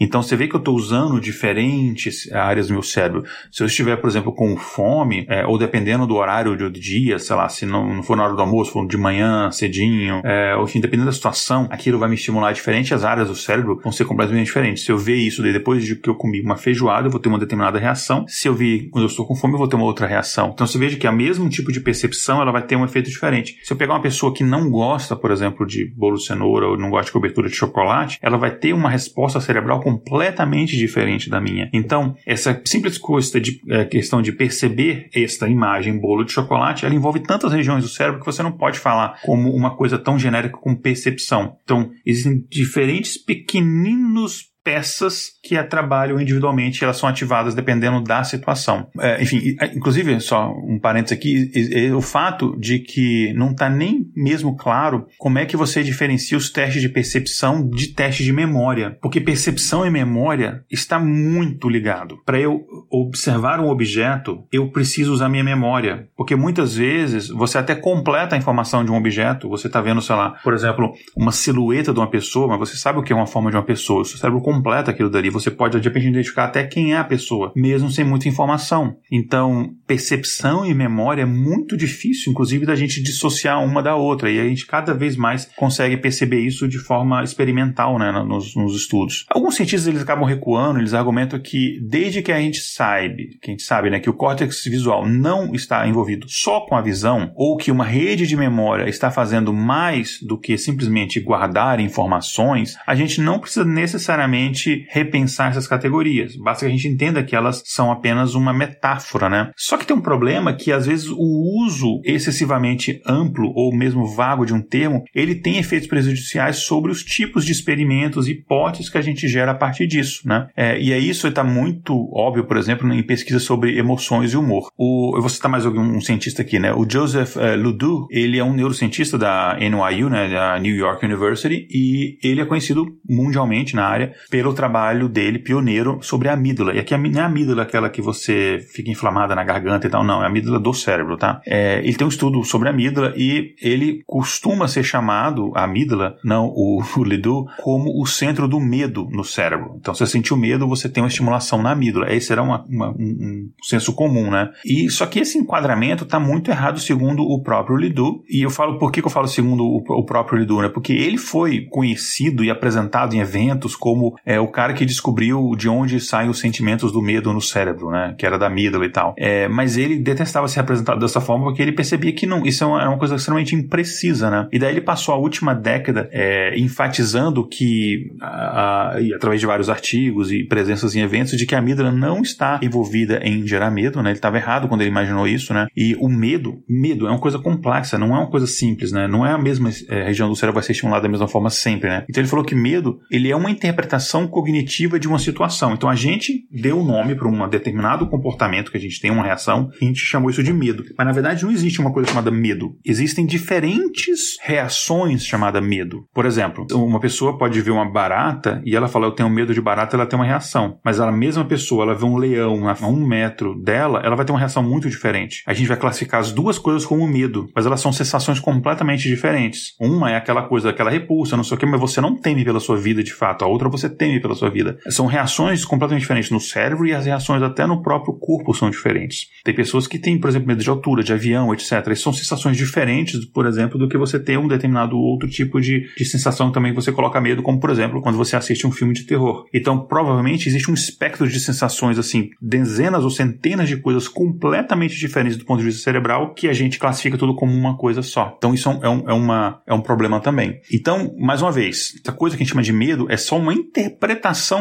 B: Então você vê que eu estou usando diferentes áreas do meu cérebro. Se eu estiver, por exemplo, com fome, é, ou dependendo do horário do dia, sei lá, se não, não for na hora do almoço, for de manhã, cedinho, é, ou enfim, dependendo da situação, aquilo vai me estimular diferente, as áreas do cérebro vão ser completamente diferentes. Se eu ver isso depois de que eu comi uma feijoada, eu vou ter uma determinada reação. Se eu ver quando eu estou com fome, eu vou ter uma outra reação. Então você veja que a mesmo tipo de percepção, ela vai ter um efeito diferente. Se eu pegar uma pessoa que não gosta, por exemplo, de bolo de cenoura ou não gosta de cobertura de chocolate, ela vai ter uma resposta cerebral completamente diferente da minha. Então, essa simples coisa de é, questão de perceber esta imagem bolo de chocolate, ela envolve tantas regiões do cérebro que você não pode falar como uma coisa tão genérica como percepção. Então, existem diferentes pequeninos peças que trabalham individualmente, elas são ativadas dependendo da situação. É, enfim, é, inclusive, só um parênteses aqui, é, o fato de que não está nem mesmo claro como é que você diferencia os testes de percepção de testes de memória, porque percepção e memória está muito ligado. Para eu observar um objeto, eu preciso usar minha memória, porque muitas vezes você até completa a informação de um objeto, você está vendo, sei lá, por exemplo, uma silhueta de uma pessoa, mas você sabe o que é uma forma de uma pessoa, o seu cérebro completa aquilo dali. Você pode, de repente, identificar até quem é a pessoa, mesmo sem muita informação. Então, percepção e memória é muito difícil, inclusive, da gente dissociar uma da outra. E a gente cada vez mais consegue perceber isso de forma experimental, né, nos, nos estudos. Alguns cientistas eles acabam recuando, eles argumentam que desde que a gente sabe, que a gente sabe, né, que o córtex visual não está envolvido só com a visão, ou que uma rede de memória está fazendo mais do que simplesmente guardar informações, a gente não precisa necessariamente realmente repensar essas categorias. Basta que a gente entenda que elas são apenas uma metáfora, né? Só que tem um problema que às vezes o uso excessivamente amplo ou mesmo vago de um termo, ele tem efeitos prejudiciais sobre os tipos de experimentos e hipóteses que a gente gera a partir disso, né? É, e aí isso está muito óbvio, por exemplo, em pesquisas sobre emoções e humor. O, eu vou citar mais algum um cientista aqui, né? O Joseph uh, Ledoux, ele é um neurocientista da NYU, né, da New York University, e ele é conhecido mundialmente na área pelo trabalho dele, pioneiro, sobre a amígdala. E aqui não é a amígdala aquela que você fica inflamada na garganta e tal, não, é a amígdala do cérebro, tá? É, ele tem um estudo sobre a amígdala e ele costuma ser chamado, a amígdala, não o, o Ledoux, como o centro do medo no cérebro. Então, se você sentiu medo, você tem uma estimulação na amígdala. Esse era uma, uma, um, um, senso comum, né? E só que esse enquadramento está muito errado segundo o próprio Ledoux. E eu falo, por que, que eu falo segundo o, o próprio Ledoux, né? Porque ele foi conhecido e apresentado em eventos como é o cara que descobriu de onde saem os sentimentos do medo no cérebro, né? Que era da amígdala e tal. É, mas ele detestava ser apresentado dessa forma porque ele percebia que não, isso é uma, uma coisa extremamente imprecisa, né? E daí ele passou a última década é, enfatizando que, a, a, através de vários artigos e presenças em eventos, de que a amígdala não está envolvida em gerar medo, né? Ele estava errado quando ele imaginou isso, né? E o medo, medo é uma coisa complexa, não é uma coisa simples, né? Não é a mesma é, região do cérebro vai ser estimulada da mesma forma sempre, né? Então ele falou que medo, ele é uma interpretação interpretação cognitiva de uma situação. Então a gente deu o nome para um determinado comportamento que a gente tem uma reação e a gente chamou isso de medo. Mas na verdade não existe uma coisa chamada medo. Existem diferentes reações chamada medo. Por exemplo, uma pessoa pode ver uma barata e ela fala eu tenho medo de barata, ela tem uma reação. Mas a mesma pessoa, ela vê um leão a um metro dela, ela vai ter uma reação muito diferente. A gente vai classificar as duas coisas como medo, mas elas são sensações completamente diferentes. Uma é aquela coisa, aquela repulsa, não sei o que, mas você não teme pela sua vida de fato. A outra você teme pela sua vida. São reações completamente diferentes no cérebro e as reações até no próprio corpo são diferentes. Tem pessoas que têm, por exemplo, medo de altura, de avião, etc. E são sensações diferentes, por exemplo, do que você ter um determinado outro tipo de, de sensação também que você coloca medo, como por exemplo, quando você assiste um filme de terror. Então, provavelmente existe um espectro de sensações assim, dezenas ou centenas de coisas completamente diferentes do ponto de vista cerebral que a gente classifica tudo como uma coisa só. Então, isso é um, é uma, é um problema também. Então, mais uma vez, essa coisa que a gente chama de medo é só uma interpretação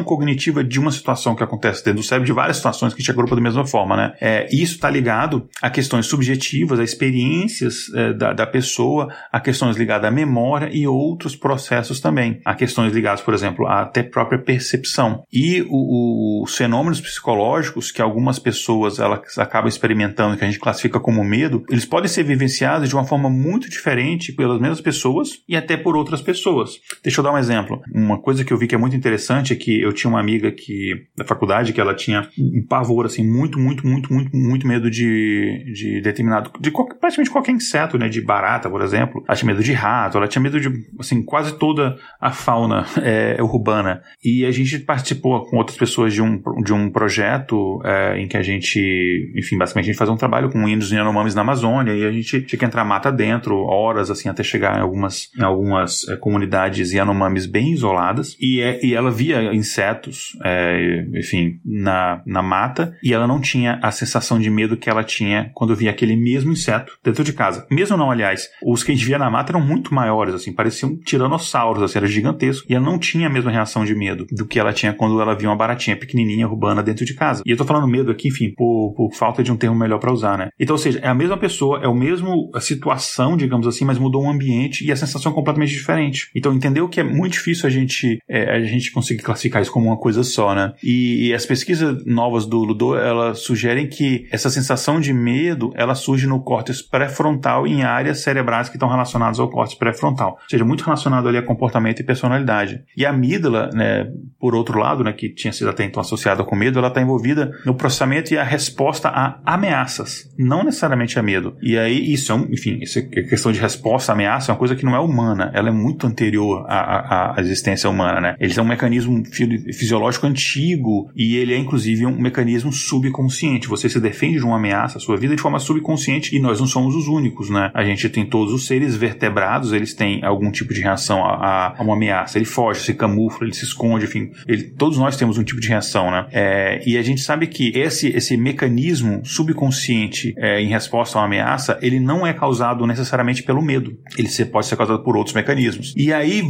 B: cognitiva de uma situação que acontece dentro do cérebro, de várias situações que gente agrupa da mesma forma, né? É, isso está ligado a questões subjetivas, a experiências é, da, da pessoa, a questões ligadas à memória e outros processos também. A questões ligadas, por exemplo, à até própria percepção. E os fenômenos psicológicos que algumas pessoas elas acabam experimentando, que a gente classifica como medo, eles podem ser vivenciados de uma forma muito diferente pelas mesmas pessoas e até por outras pessoas. Deixa eu dar um exemplo. Uma coisa que eu vi que é muito interessante é que eu tinha uma amiga que da faculdade que ela tinha um pavor assim muito, muito, muito, muito, muito medo de, de determinado de qualquer, praticamente qualquer inseto, né, de barata, por exemplo. Ela tinha medo de rato, ela tinha medo de assim quase toda a fauna é, urbana. E a gente participou com outras pessoas de um, de um projeto é, em que a gente, enfim, basicamente a gente fazia um trabalho com índios e Yanomamis na Amazônia e a gente tinha que entrar mata dentro, horas assim, até chegar em algumas, em algumas é, comunidades Yanomamis bem isoladas. E, é, e ela via insetos, é, enfim, na, na mata e ela não tinha a sensação de medo que ela tinha quando via aquele mesmo inseto dentro de casa. Mesmo não, aliás, os que a gente via na mata eram muito maiores, assim, pareciam tiranossauros, assim, era gigantesco. E ela não tinha a mesma reação de medo do que ela tinha quando ela via uma baratinha pequenininha urbana dentro de casa. E eu tô falando medo aqui, enfim, por, por falta de um termo melhor para usar, né? Então, ou seja, é a mesma pessoa, é o mesmo a situação, digamos assim, mas mudou o ambiente e a sensação é completamente diferente. Então, entendeu que é muito difícil a gente, é, a gente conseguir classificar isso como uma coisa só, né? E, e as pesquisas novas do Ludo, elas sugerem que essa sensação de medo, ela surge no córtex pré-frontal em áreas cerebrais que estão relacionadas ao córtex pré-frontal. Ou seja, muito relacionado ali a comportamento e personalidade. E a amígdala, né, por outro lado, né, que tinha sido até então associada com medo, ela está envolvida no processamento e a resposta a ameaças, não necessariamente a medo. E aí, isso é um, enfim, isso é questão de resposta a ameaça é uma coisa que não é humana, ela é muito anterior à, à, à existência humana, né? Ele é um mecanismo fisiológico antigo e ele é, inclusive, um mecanismo subconsciente. Você se defende de uma ameaça, a sua vida, de forma subconsciente e nós não somos os únicos, né? A gente tem todos os seres vertebrados, eles têm algum tipo de reação a, a uma ameaça. Ele foge, se camufla, ele se esconde, enfim. Ele, todos nós temos um tipo de reação, né? É, e a gente sabe que esse, esse mecanismo subconsciente é, em resposta a uma ameaça, ele não é causado necessariamente pelo medo. Ele pode ser causado por outros mecanismos. E aí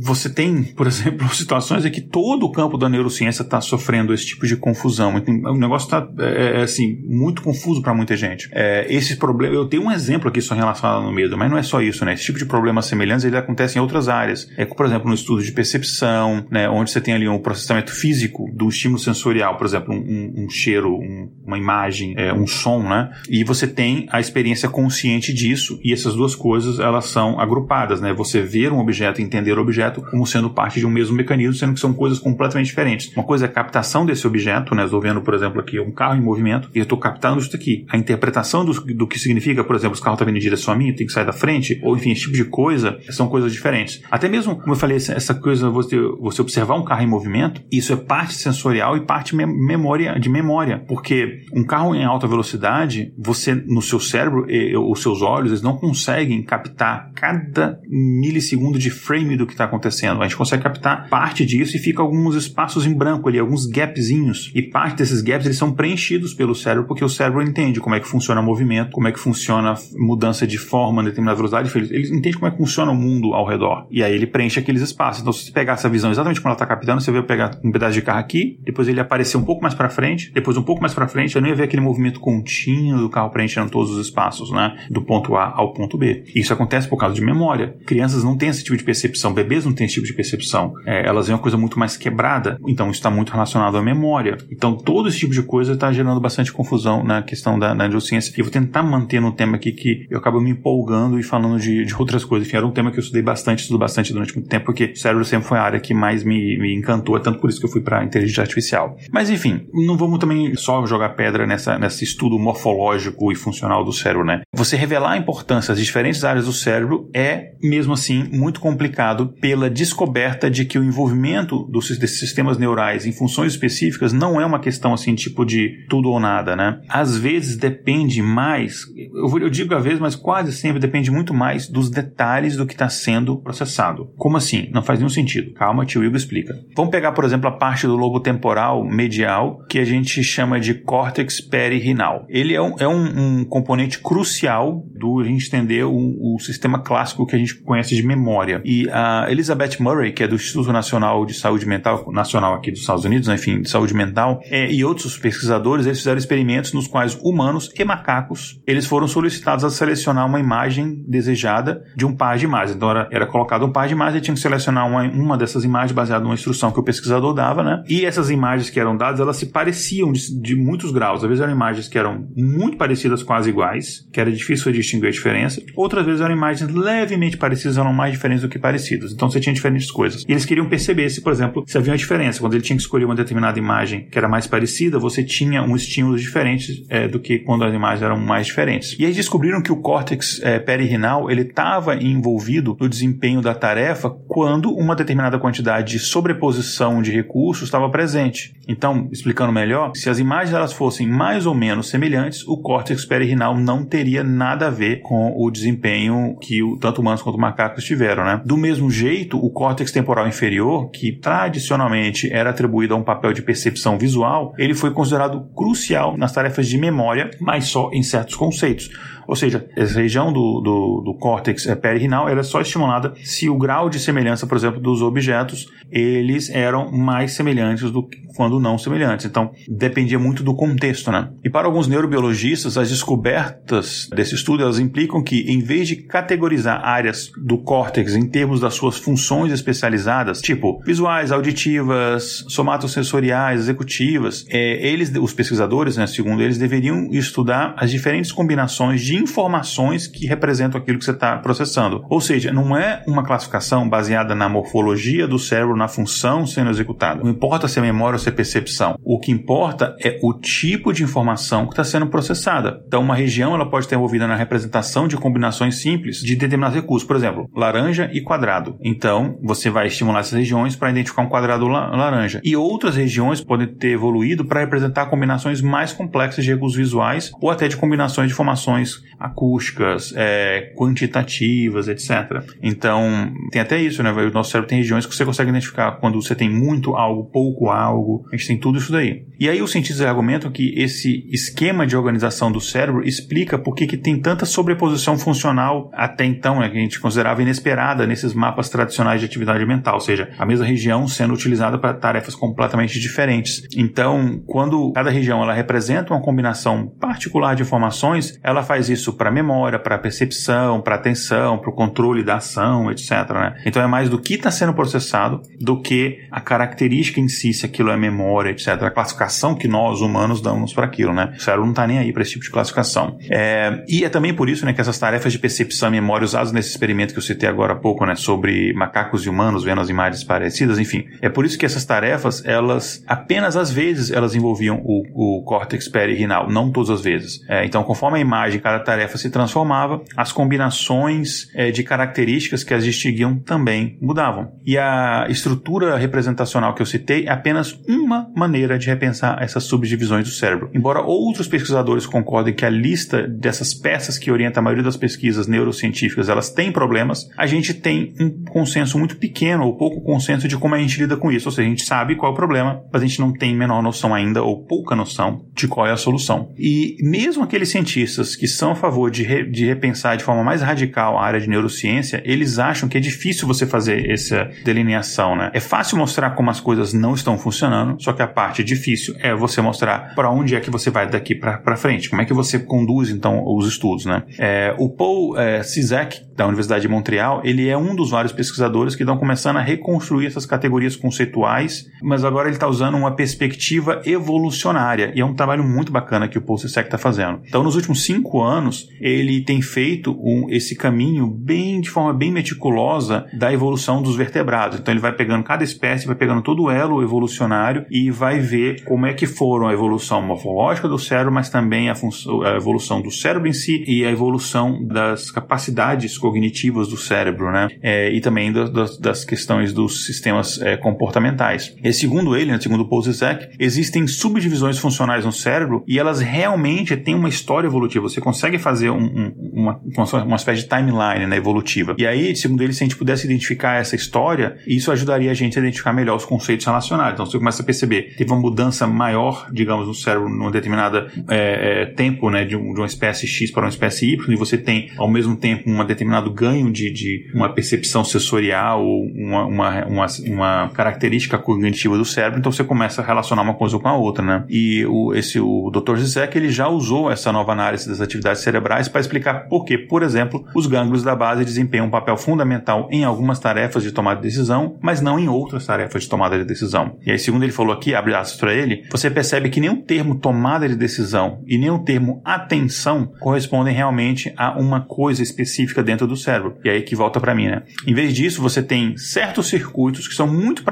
B: você tem, por exemplo, situações em que todo o campo da neurociência está sofrendo esse tipo de confusão. Então, o negócio está, é, é, assim, muito confuso para muita gente. É, esse problema, eu tenho um exemplo aqui só relacionado ao medo, mas não é só isso, né? Esse tipo de problemas semelhantes, ele acontece em outras áreas. É, por exemplo, no estudo de percepção, né? Onde você tem ali um processamento físico do estímulo sensorial, por exemplo, um, um cheiro, um, uma imagem, é, um som, né? E você tem a experiência consciente disso e essas duas coisas, elas são agrupadas, né? Você ver um objeto entender o objeto como sendo parte de um mesmo mecanismo, sendo que são coisas completamente diferentes. Uma coisa é a captação desse objeto, né? Estou vendo, por exemplo, aqui um carro em movimento e eu estou captando isso aqui. A interpretação do, do que significa, por exemplo, os carros estão vindo em direção a mim, tem que sair da frente, ou enfim, esse tipo de coisa, são coisas diferentes. Até mesmo, como eu falei, essa coisa, você, você observar um carro em movimento, isso é parte sensorial e parte me memória, de memória, porque um carro em alta velocidade, você, no seu cérebro, os seus olhos, eles não conseguem captar cada milissegundo de frame do que está acontecendo. A gente consegue captar parte disso e fica alguns espaços em branco ali, alguns gapzinhos. E parte desses gaps eles são preenchidos pelo cérebro porque o cérebro entende como é que funciona o movimento, como é que funciona a mudança de forma a determinada velocidade. Ele entende como é que funciona o mundo ao redor. E aí ele preenche aqueles espaços. Então, se você pegar essa visão exatamente como ela está captando, você vê eu pegar um pedaço de carro aqui, depois ele aparecer um pouco mais para frente, depois um pouco mais para frente, eu não ia ver aquele movimento contínuo do carro preenchendo todos os espaços, né? Do ponto A ao ponto B. Isso acontece por causa de memória. Crianças não têm esse tipo de percepção, bebês não têm esse tipo de percepção. É, elas vêm coisa muito mais quebrada. Então isso está muito relacionado à memória. Então todo esse tipo de coisa está gerando bastante confusão na questão da, da neurociência. E vou tentar manter no tema aqui que eu acabo me empolgando e falando de, de outras coisas. Enfim, era um tema que eu estudei bastante, estudo bastante durante muito tempo, porque o cérebro sempre foi a área que mais me, me encantou, é tanto por isso que eu fui para inteligência artificial. Mas enfim, não vamos também só jogar pedra nessa, nesse estudo morfológico e funcional do cérebro, né? Você revelar a importância das diferentes áreas do cérebro é, mesmo assim, muito complicado pela descoberta de que o envolvimento dos, desses sistemas neurais em funções específicas não é uma questão assim, tipo de tudo ou nada, né? Às vezes depende mais, eu, digo às vezes, mas quase sempre depende muito mais dos detalhes do que está sendo processado. Como assim? Não faz nenhum sentido. Calma, tio Igor explica. Vamos pegar, por exemplo, a parte do lobo temporal medial que a gente chama de córtex peririnal. Ele é um, é um, um componente crucial do a gente entender o, o, sistema clássico que a gente conhece de memória. E a Elizabeth Murray, que é do Instituto Nacional de Saúde Mental, nacional aqui dos Estados Unidos, né, enfim, de saúde mental, é, e outros pesquisadores, eles fizeram experimentos nos quais humanos e macacos, eles foram solicitados a selecionar uma imagem desejada de um par de imagens. Então era, era colocado um par de imagens e tinha que selecionar uma, uma dessas imagens baseada numa instrução que o pesquisador dava, né? E essas imagens que eram dadas, elas se pareciam de, de muitos graus. Às vezes eram imagens que eram muito parecidas, quase iguais, que era difícil distinguir a diferença. Outras vezes eram imagens levemente parecidas, eram mais diferentes do que parecidas. Então você tinha diferentes coisas. E eles queriam perceber se, por exemplo, se havia uma diferença. Quando ele tinha que escolher uma determinada imagem que era mais parecida, você tinha um estímulo diferente é, do que quando as imagens eram mais diferentes. E eles descobriram que o córtex é, peririnal ele estava envolvido no desempenho da tarefa quando uma determinada quantidade de sobreposição de recursos estava presente. Então, explicando melhor, se as imagens elas fossem mais ou menos semelhantes, o córtex peririnal não teria nada a ver com o desempenho que o, tanto humanos quanto macacos tiveram, né? Do mesmo jeito, o córtex temporal inferior, que tradicionalmente era atribuído a um papel de percepção visual, ele foi considerado crucial nas tarefas de memória, mas só em certos conceitos. Ou seja, essa região do, do, do córtex é, peririnal era só estimulada se o grau de semelhança, por exemplo, dos objetos, eles eram mais semelhantes do quando não semelhantes. Então, dependia muito do contexto, né? E para alguns neurobiologistas, as descobertas desse estudo, elas implicam que, em vez de categorizar áreas do córtex em termos das suas funções especializadas, tipo visuais, auditivas, somatosensoriais, executivas, é, eles, os pesquisadores, né, segundo eles, deveriam estudar as diferentes combinações de informações que representam aquilo que você está processando. Ou seja, não é uma classificação baseada na morfologia do cérebro, na função sendo executada. Não importa se é memória é percepção. O que importa é o tipo de informação que está sendo processada. Então, uma região ela pode estar envolvida na representação de combinações simples de determinados recursos. Por exemplo, laranja e quadrado. Então, você vai estimular essas regiões para identificar um quadrado laranja. E outras regiões podem ter evoluído para representar combinações mais complexas de recursos visuais ou até de combinações de informações acústicas, é, quantitativas, etc. Então, tem até isso, né? O nosso cérebro tem regiões que você consegue identificar quando você tem muito algo, pouco algo. A gente tem tudo isso daí. E aí os cientistas argumentam que esse esquema de organização do cérebro explica por que tem tanta sobreposição funcional até então, né, que a gente considerava inesperada nesses mapas tradicionais de atividade mental, ou seja, a mesma região sendo utilizada para tarefas completamente diferentes. Então, quando cada região ela representa uma combinação particular de informações, ela faz isso para memória, para percepção, para atenção, para o controle da ação, etc. Né? Então é mais do que está sendo processado do que a característica em si, se aquilo é memória, etc. A classificação que nós humanos damos para aquilo, né? O cérebro não está nem aí para esse tipo de classificação. É, e é também por isso, né, que essas tarefas de percepção e memória usadas nesse experimento que eu citei agora há pouco, né, sobre macacos e humanos vendo as imagens parecidas, enfim, é por isso que essas tarefas, elas apenas às vezes elas envolviam o, o córtex peririnal, não todas as vezes. É, então, conforme a imagem, cada tarefa se transformava, as combinações é, de características que as distinguiam também mudavam. E a estrutura representacional que eu citei é apenas uma maneira de repensar essas subdivisões do cérebro. Embora outros pesquisadores concordem que a lista dessas peças que orienta a maioria das pesquisas neurocientíficas elas têm problemas, a gente tem um consenso muito pequeno ou pouco consenso de como a gente lida com isso. Ou seja, a gente sabe qual é o problema, mas a gente não tem menor noção ainda ou pouca noção de qual é a solução. E mesmo aqueles cientistas que são a favor de, re, de repensar de forma mais radical a área de neurociência, eles acham que é difícil você fazer essa delineação, né? É fácil mostrar como as coisas não estão funcionando, só que a parte difícil é você mostrar para onde é que você vai daqui para frente, como é que você conduz então os estudos, né? É, o Paul é, Cizek, da Universidade de Montreal, ele é um dos vários pesquisadores que estão começando a reconstruir essas categorias conceituais, mas agora ele está usando uma perspectiva evolucionária, e é um trabalho muito bacana que o PostSec está fazendo. Então, nos últimos cinco anos, ele tem feito um, esse caminho bem de forma bem meticulosa da evolução dos vertebrados. Então, ele vai pegando cada espécie, vai pegando todo o elo evolucionário e vai ver como é que foram a evolução morfológica do cérebro, mas também a, a evolução do cérebro em si e a evolução das capacidades cognitivas do cérebro, né? É, e também das, das, questões dos sistemas é, comportamentais. E segundo ele, né, segundo Paul existem subdivisões funcionais no cérebro e elas realmente têm uma história evolutiva. Você consegue fazer um, um, uma, uma espécie de timeline né, evolutiva. E aí, segundo ele, se a gente pudesse identificar essa história, isso ajudaria a gente a identificar melhor os conceitos relacionados. Então, você começa a perceber, teve uma mudança maior, digamos, no cérebro num determinado é, é, tempo, né, de, um, de, uma espécie X para uma espécie Y, e você tem, ao mesmo tempo, um determinado ganho de, de uma percepção sensorial ou uma, uma, uma, uma, característica cognitiva do cérebro, então você começa a relacionar uma coisa com a outra, né? E o, esse, o Dr. Zizek, ele já usou essa nova análise das atividades cerebrais para explicar por que, por exemplo, os gânglios da base desempenham um papel fundamental em algumas tarefas de tomada de decisão, mas não em outras tarefas de tomada de decisão. E aí, segundo ele falou aqui, abre aspas para ele, você percebe que o termo tomada de decisão e nem o termo atenção correspondem realmente a uma coisa específica dentro do cérebro. E aí que volta para mim, né? Em vez disso, você tem certos circuitos que são muito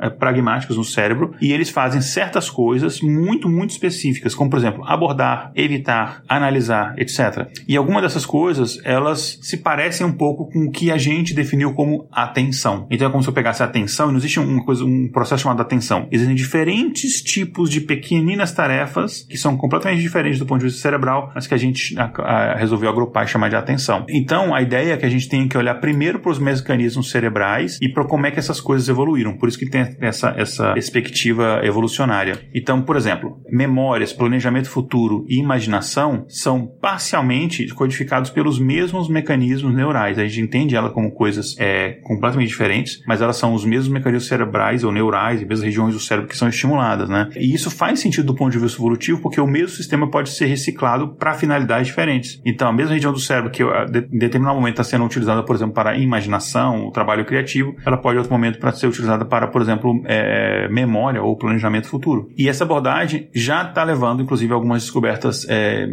B: eh, pragmáticos no cérebro e eles fazem certas coisas muito, muito específicas, como por exemplo, abordar, evitar, analisar, etc. E algumas dessas coisas, elas se parecem um pouco com o que a gente definiu como atenção. Então é como se eu pegasse atenção e não existe uma coisa, um processo chamado atenção. Existem diferentes tipos de pequeninas tarefas que são completamente diferentes do ponto de vista cerebral, mas que a gente a, a, resolveu agrupar e chamar de atenção. Então a ideia é que a gente tem que olhar primeiro para os mecanismos cerebrais e para como é que essas coisas evoluíram. Por isso que tem essa, essa perspectiva evolucionária. Então, por exemplo, memórias, planejamento futuro e imaginação são parcialmente codificados pelos mesmos mecanismos neurais. A gente entende ela como coisas é, completamente diferentes, mas elas são os mesmos mecanismos cerebrais ou neurais e mesmas regiões do cérebro que são estimuladas, né? E isso faz sentido do ponto de vista evolutivo porque o mesmo sistema pode ser reciclado para finalidades diferentes. Então, a mesma região do cérebro que em determinado momento está sendo utilizada, por exemplo, para imaginação, o trabalho criativo, ela pode em outro momento para ser utilizada para, por exemplo, é, memória ou planejamento futuro. E essa abordagem já está levando, inclusive, algumas descobertas é,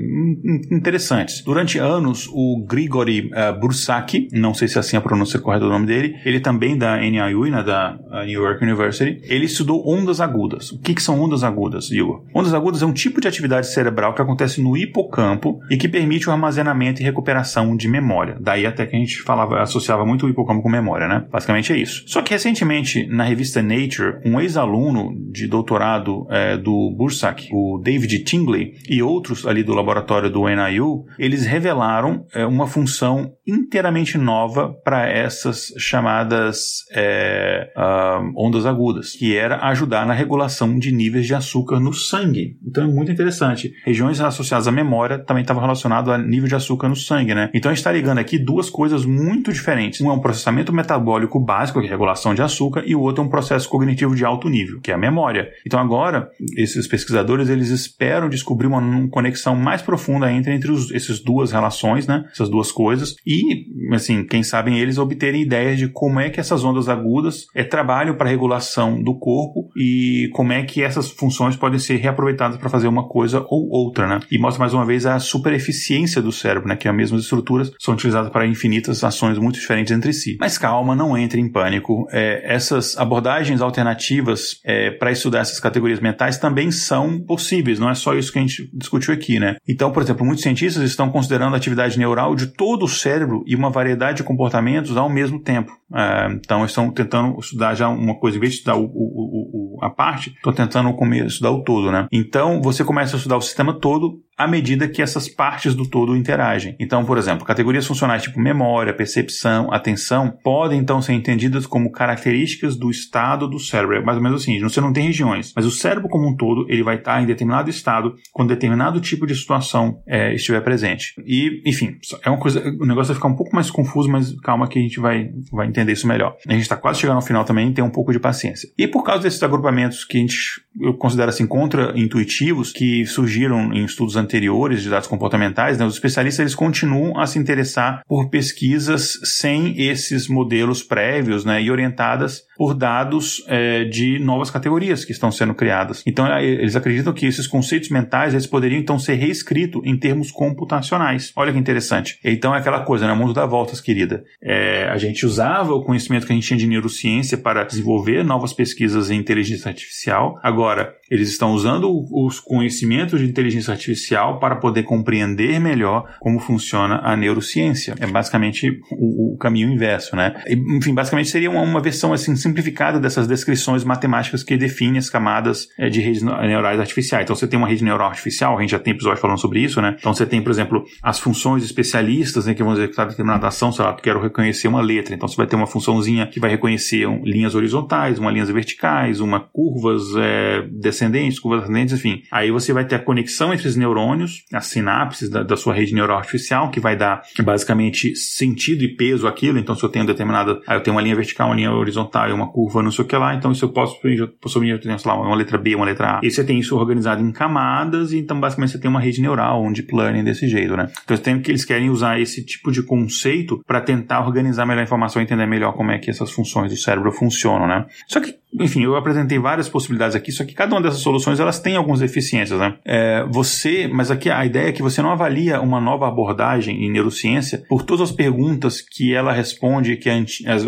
B: interessantes. Durante anos, o Grigory uh, Bursaki, não sei se é assim a pronúncia correta do nome dele, ele também da NIU, né, da New York University, ele estudou ondas agudas. O que, que são ondas agudas, Igor? Ondas agudas é um tipo de atividade cerebral que acontece no hipocampo e que permite o armazenamento e recuperação de memória. Daí até que a gente falava, associava muito o hipocampo com memória, né? Basicamente é isso. Só que recentemente, na revista Nature, um ex-aluno de doutorado é, do Bursack, o David Tingley, e outros ali do laboratório do NIU, eles revelaram é, uma função inteiramente nova para essas chamadas é, uh, ondas agudas, que era ajudar na regulação de níveis de açúcar no sangue. Então é muito interessante. Regiões associadas à memória também estavam relacionadas a nível de açúcar no sangue, né? Então a gente está ligando aqui duas coisas muito diferentes. Um é um processamento metabólico básico, que é regulação de açúcar, e o outro é um processo cognitivo de alto nível, que é a memória. Então agora, esses pesquisadores, eles esperam descobrir uma conexão mais profunda entre, entre os, essas duas relações, né? Essas duas coisas. E, assim, quem sabe eles obterem ideias de como é que essas ondas agudas é, trabalham para a regulação do corpo e como é que essas funções podem ser reaproveitadas para fazer uma coisa ou outra, né? E mostra mais uma vez a super eficiência do cérebro, né? Que as mesmas estruturas são utilizadas para infinitas ações muito diferentes entre si. Mas calma, não entre em pânico. É, essas abordagens alternativas é, para estudar essas categorias mentais também são possíveis, não é só isso que a gente discutiu aqui, né? Então, por exemplo, muitos cientistas estão considerando a atividade neural de todo o cérebro e uma variedade de comportamentos ao mesmo tempo. É, então, estão tentando estudar já uma coisa, em vez de estudar o, o, o, o, a parte, estão tentando estudar o todo, né? Então, você começa a estudar o sistema todo à medida que essas partes do todo interagem. Então, por exemplo, categorias funcionais tipo memória, percepção, atenção, podem então ser entendidas como características do estado do cérebro. É mais ou menos assim, você não tem regiões, mas o cérebro como um todo, ele vai estar em determinado estado quando determinado tipo de situação é, estiver presente. E, enfim, é uma coisa, o negócio vai ficar um pouco mais confuso, mas calma que a gente vai, vai entender isso melhor. A gente está quase chegando ao final também, tem um pouco de paciência. E por causa desses agrupamentos que a gente, eu considero assim, contra-intuitivos, que surgiram em estudos anteriores, de dados comportamentais, né, os especialistas eles continuam a se interessar por pesquisas sem esses modelos prévios né, e orientadas por dados é, de novas categorias que estão sendo criadas. Então, é, eles acreditam que esses conceitos mentais eles poderiam então ser reescritos em termos computacionais. Olha que interessante. Então, é aquela coisa, né? Mundo dá voltas, querida. É, a gente usava o conhecimento que a gente tinha de neurociência para desenvolver novas pesquisas em inteligência artificial. Agora, eles estão usando os conhecimentos de inteligência artificial para poder compreender melhor como funciona a neurociência. É basicamente o, o caminho inverso, né? Enfim, basicamente seria uma, uma versão assim simplificada dessas descrições matemáticas que definem as camadas é, de redes neurais artificiais. Então você tem uma rede neural artificial, a gente já tem episódio falando sobre isso, né? Então você tem, por exemplo, as funções especialistas né, que vão executar determinada ação, sei lá, tu quero reconhecer uma letra, então você vai ter uma funçãozinha que vai reconhecer um, linhas horizontais, uma linhas verticais, uma curvas é, descendentes, curvas ascendentes, enfim. Aí você vai ter a conexão entre os neurônios, as sinapses da, da sua rede neural artificial, que vai dar basicamente sentido e peso àquilo. Então se eu tenho determinada, aí eu tenho uma linha vertical, uma linha horizontal e uma curva, não sei o que lá, então isso eu posso, possuir, eu tenho, sei lá, uma letra B, uma letra A. E você tem isso organizado em camadas, e então basicamente você tem uma rede neural, um deep learning desse jeito, né? Então tem que eles querem usar esse tipo de conceito para tentar organizar melhor a informação e entender melhor como é que essas funções do cérebro funcionam, né? Só que enfim, eu apresentei várias possibilidades aqui, só que cada uma dessas soluções elas tem algumas deficiências, né? É, você, mas aqui a ideia é que você não avalia uma nova abordagem em neurociência por todas as perguntas que ela responde que a,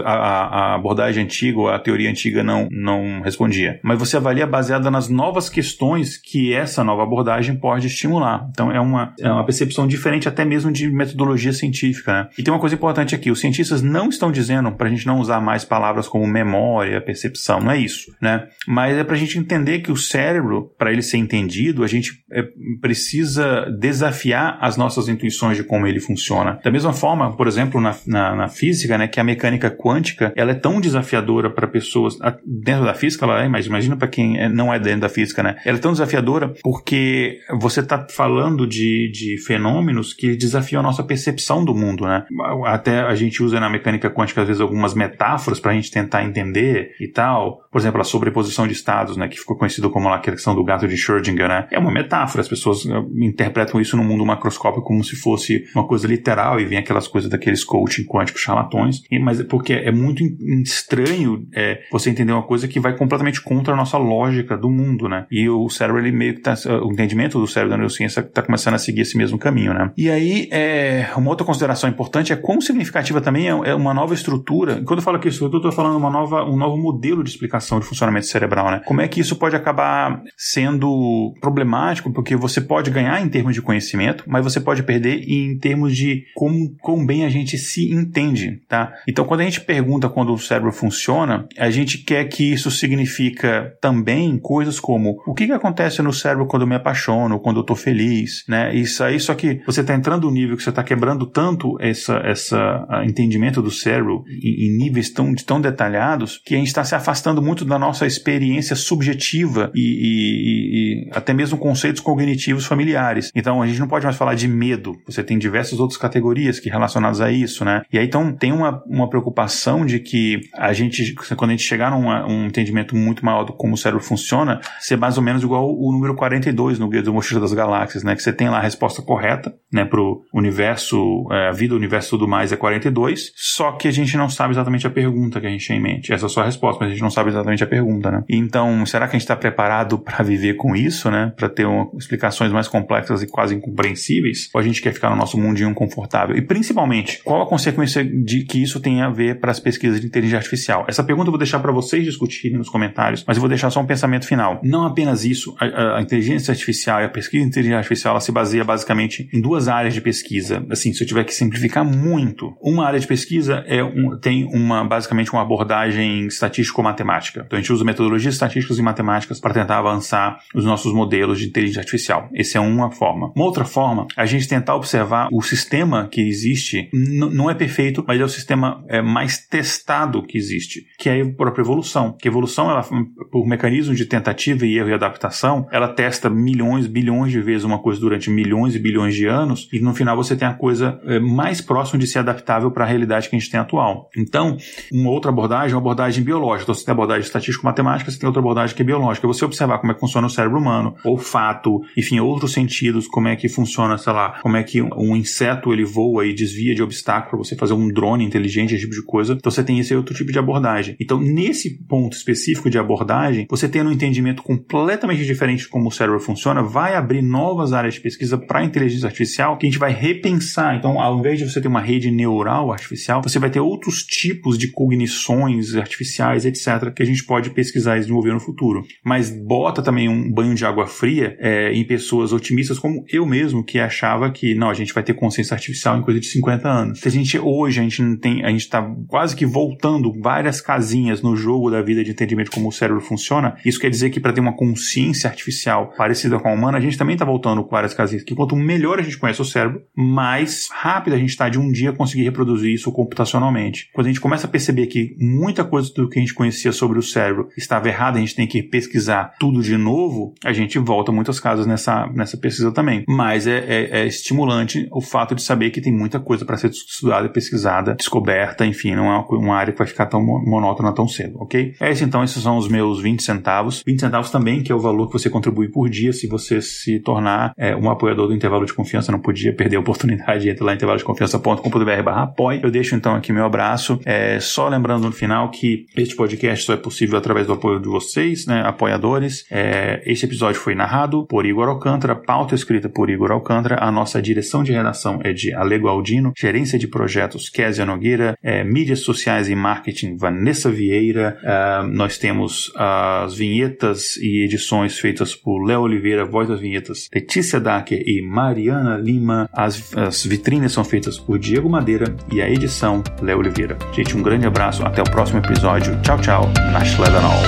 B: a, a abordagem antiga ou a teoria antiga não, não respondia. Mas você avalia baseada nas novas questões que essa nova abordagem pode estimular. Então é uma, é uma percepção diferente até mesmo de metodologia científica, né? E tem uma coisa importante aqui, os cientistas não estão dizendo para a gente não usar mais palavras como memória, percepção, não é isso, né? Mas é para a gente entender que o cérebro, para ele ser entendido, a gente é, precisa desafiar as nossas intuições de como ele funciona. Da mesma forma, por exemplo, na, na, na física, né, que a mecânica quântica, ela é tão desafiadora para pessoas dentro da física, ela é, mas imagina para quem é, não é dentro da física, né? Ela é tão desafiadora porque você está falando de, de fenômenos que desafiam a nossa percepção do mundo, né? Até a gente usa na mecânica quântica às vezes algumas metáforas para a gente tentar entender e tal por exemplo, a sobreposição de estados, né, que ficou conhecido como a questão do gato de Schrödinger, né, é uma metáfora. As pessoas uh, interpretam isso no mundo macroscópico como se fosse uma coisa literal e vem aquelas coisas daqueles coaching quânticos charlatões. E, mas é porque é muito estranho é, você entender uma coisa que vai completamente contra a nossa lógica do mundo, né? E o cérebro, ele meio que tá, o entendimento do cérebro da neurociência está começando a seguir esse mesmo caminho, né? E aí, é, uma outra consideração importante é quão significativa também é, é uma nova estrutura. Quando eu falo aqui estrutura, eu estou falando uma nova, um novo modelo de explicação explicação de funcionamento cerebral, né? Como é que isso pode acabar sendo problemático, porque você pode ganhar em termos de conhecimento, mas você pode perder em termos de como, como bem a gente se entende, tá? Então, quando a gente pergunta quando o cérebro funciona, a gente quer que isso significa também coisas como o que, que acontece no cérebro quando eu me apaixono, quando eu tô feliz, né? Isso aí, só que você tá entrando no nível que você tá quebrando tanto essa, essa entendimento do cérebro em, em níveis tão, tão detalhados que a gente está se afastando muito da nossa experiência subjetiva e, e, e, até mesmo conceitos cognitivos familiares. Então a gente não pode mais falar de medo. Você tem diversas outras categorias que relacionadas a isso, né? E aí então tem uma, uma preocupação de que a gente, quando a gente chegar num um entendimento muito maior do como o cérebro funciona, ser mais ou menos igual o número 42 no Guia do Mochila das Galáxias, né? Que você tem lá a resposta correta, né? Pro universo, é, a vida, o universo tudo mais é 42, só que a gente não sabe exatamente a pergunta que a gente tem em mente. Essa é só a resposta, mas a gente não sabe exatamente a pergunta, né? Então, será que a gente está preparado para viver com isso, né? Para ter uma, explicações mais complexas e quase incompreensíveis? Ou a gente quer ficar no nosso mundinho confortável? E principalmente, qual a consequência de que isso tem a ver para as pesquisas de inteligência artificial? Essa pergunta eu vou deixar para vocês discutirem nos comentários, mas eu vou deixar só um pensamento final. Não apenas isso, a, a inteligência artificial e a pesquisa de inteligência artificial ela se baseia basicamente em duas áreas de pesquisa. Assim, se eu tiver que simplificar muito, uma área de pesquisa é um, tem uma basicamente uma abordagem estatístico-matemática matemática. Então a gente usa metodologias estatísticas e matemáticas para tentar avançar os nossos modelos de inteligência artificial. Essa é uma forma. Uma outra forma a gente tentar observar o sistema que existe. não é perfeito, mas é o sistema é, mais testado que existe, que é a própria evolução. Que a evolução, ela, por mecanismo de tentativa e erro e adaptação, ela testa milhões, bilhões de vezes uma coisa durante milhões e bilhões de anos e no final você tem a coisa é, mais próxima de ser adaptável para a realidade que a gente tem atual. Então, uma outra abordagem é uma abordagem biológica. Então, você tem abordagem estatístico-matemática, você tem outra abordagem que é biológica. Você você observar como é que funciona o cérebro humano, olfato, enfim, outros sentidos, como é que funciona, sei lá, como é que um inseto ele voa e desvia de obstáculo você fazer um drone inteligente, esse tipo de coisa. Então você tem esse outro tipo de abordagem. Então, nesse ponto específico de abordagem, você tendo um entendimento completamente diferente de como o cérebro funciona, vai abrir novas áreas de pesquisa para inteligência artificial que a gente vai repensar. Então, ao invés de você ter uma rede neural artificial, você vai ter outros tipos de cognições artificiais, etc., que a gente pode pesquisar e desenvolver no futuro. Mas bota também um banho de água fria é, em pessoas otimistas como eu mesmo, que achava que não, a gente vai ter consciência artificial em coisa de 50 anos. Se a gente hoje a gente não tem, a gente está quase que voltando várias casinhas no jogo da vida de entendimento como o cérebro funciona. Isso quer dizer que para ter uma consciência artificial parecida com a humana, a gente também está voltando com várias casinhas. Que quanto melhor a gente conhece o cérebro, mais rápido a gente está de um dia conseguir reproduzir isso computacionalmente. Quando a gente começa a perceber que muita coisa do que a gente conhecia sobre o cérebro estava errada, a gente tem que pesquisar tudo de novo, a gente volta muitas casas nessa, nessa pesquisa também. Mas é, é, é estimulante o fato de saber que tem muita coisa para ser estudada, pesquisada, descoberta, enfim, não é uma, área que vai ficar tão monótona tão cedo, ok? É esse então, esses são os meus 20 centavos. 20 centavos também, que é o valor que você contribui por dia se você se tornar é, um apoiador do intervalo de confiança, não podia perder a oportunidade, entra lá em intervalodeconfiança.com.br barra apoio. Eu deixo então aqui meu abraço, é, só lembrando no final que este podcast só é possível através do apoio de vocês, né, apoiadores. É, este episódio foi narrado por Igor Alcântara, pauta escrita por Igor Alcântara, a nossa direção de redação é de Alego Aldino, gerência de projetos Kézia Nogueira, é, mídias sociais e marketing Vanessa Vieira, é, nós temos as vinhetas e edições feitas por Léo Oliveira, voz das vinhetas Letícia Dacker e Mariana Lima, as, as vitrines são feitas por Diego Madeira e a edição Léo Oliveira. Gente, um grande abraço, até o próximo episódio. Tchau, tchau. Nashledanol.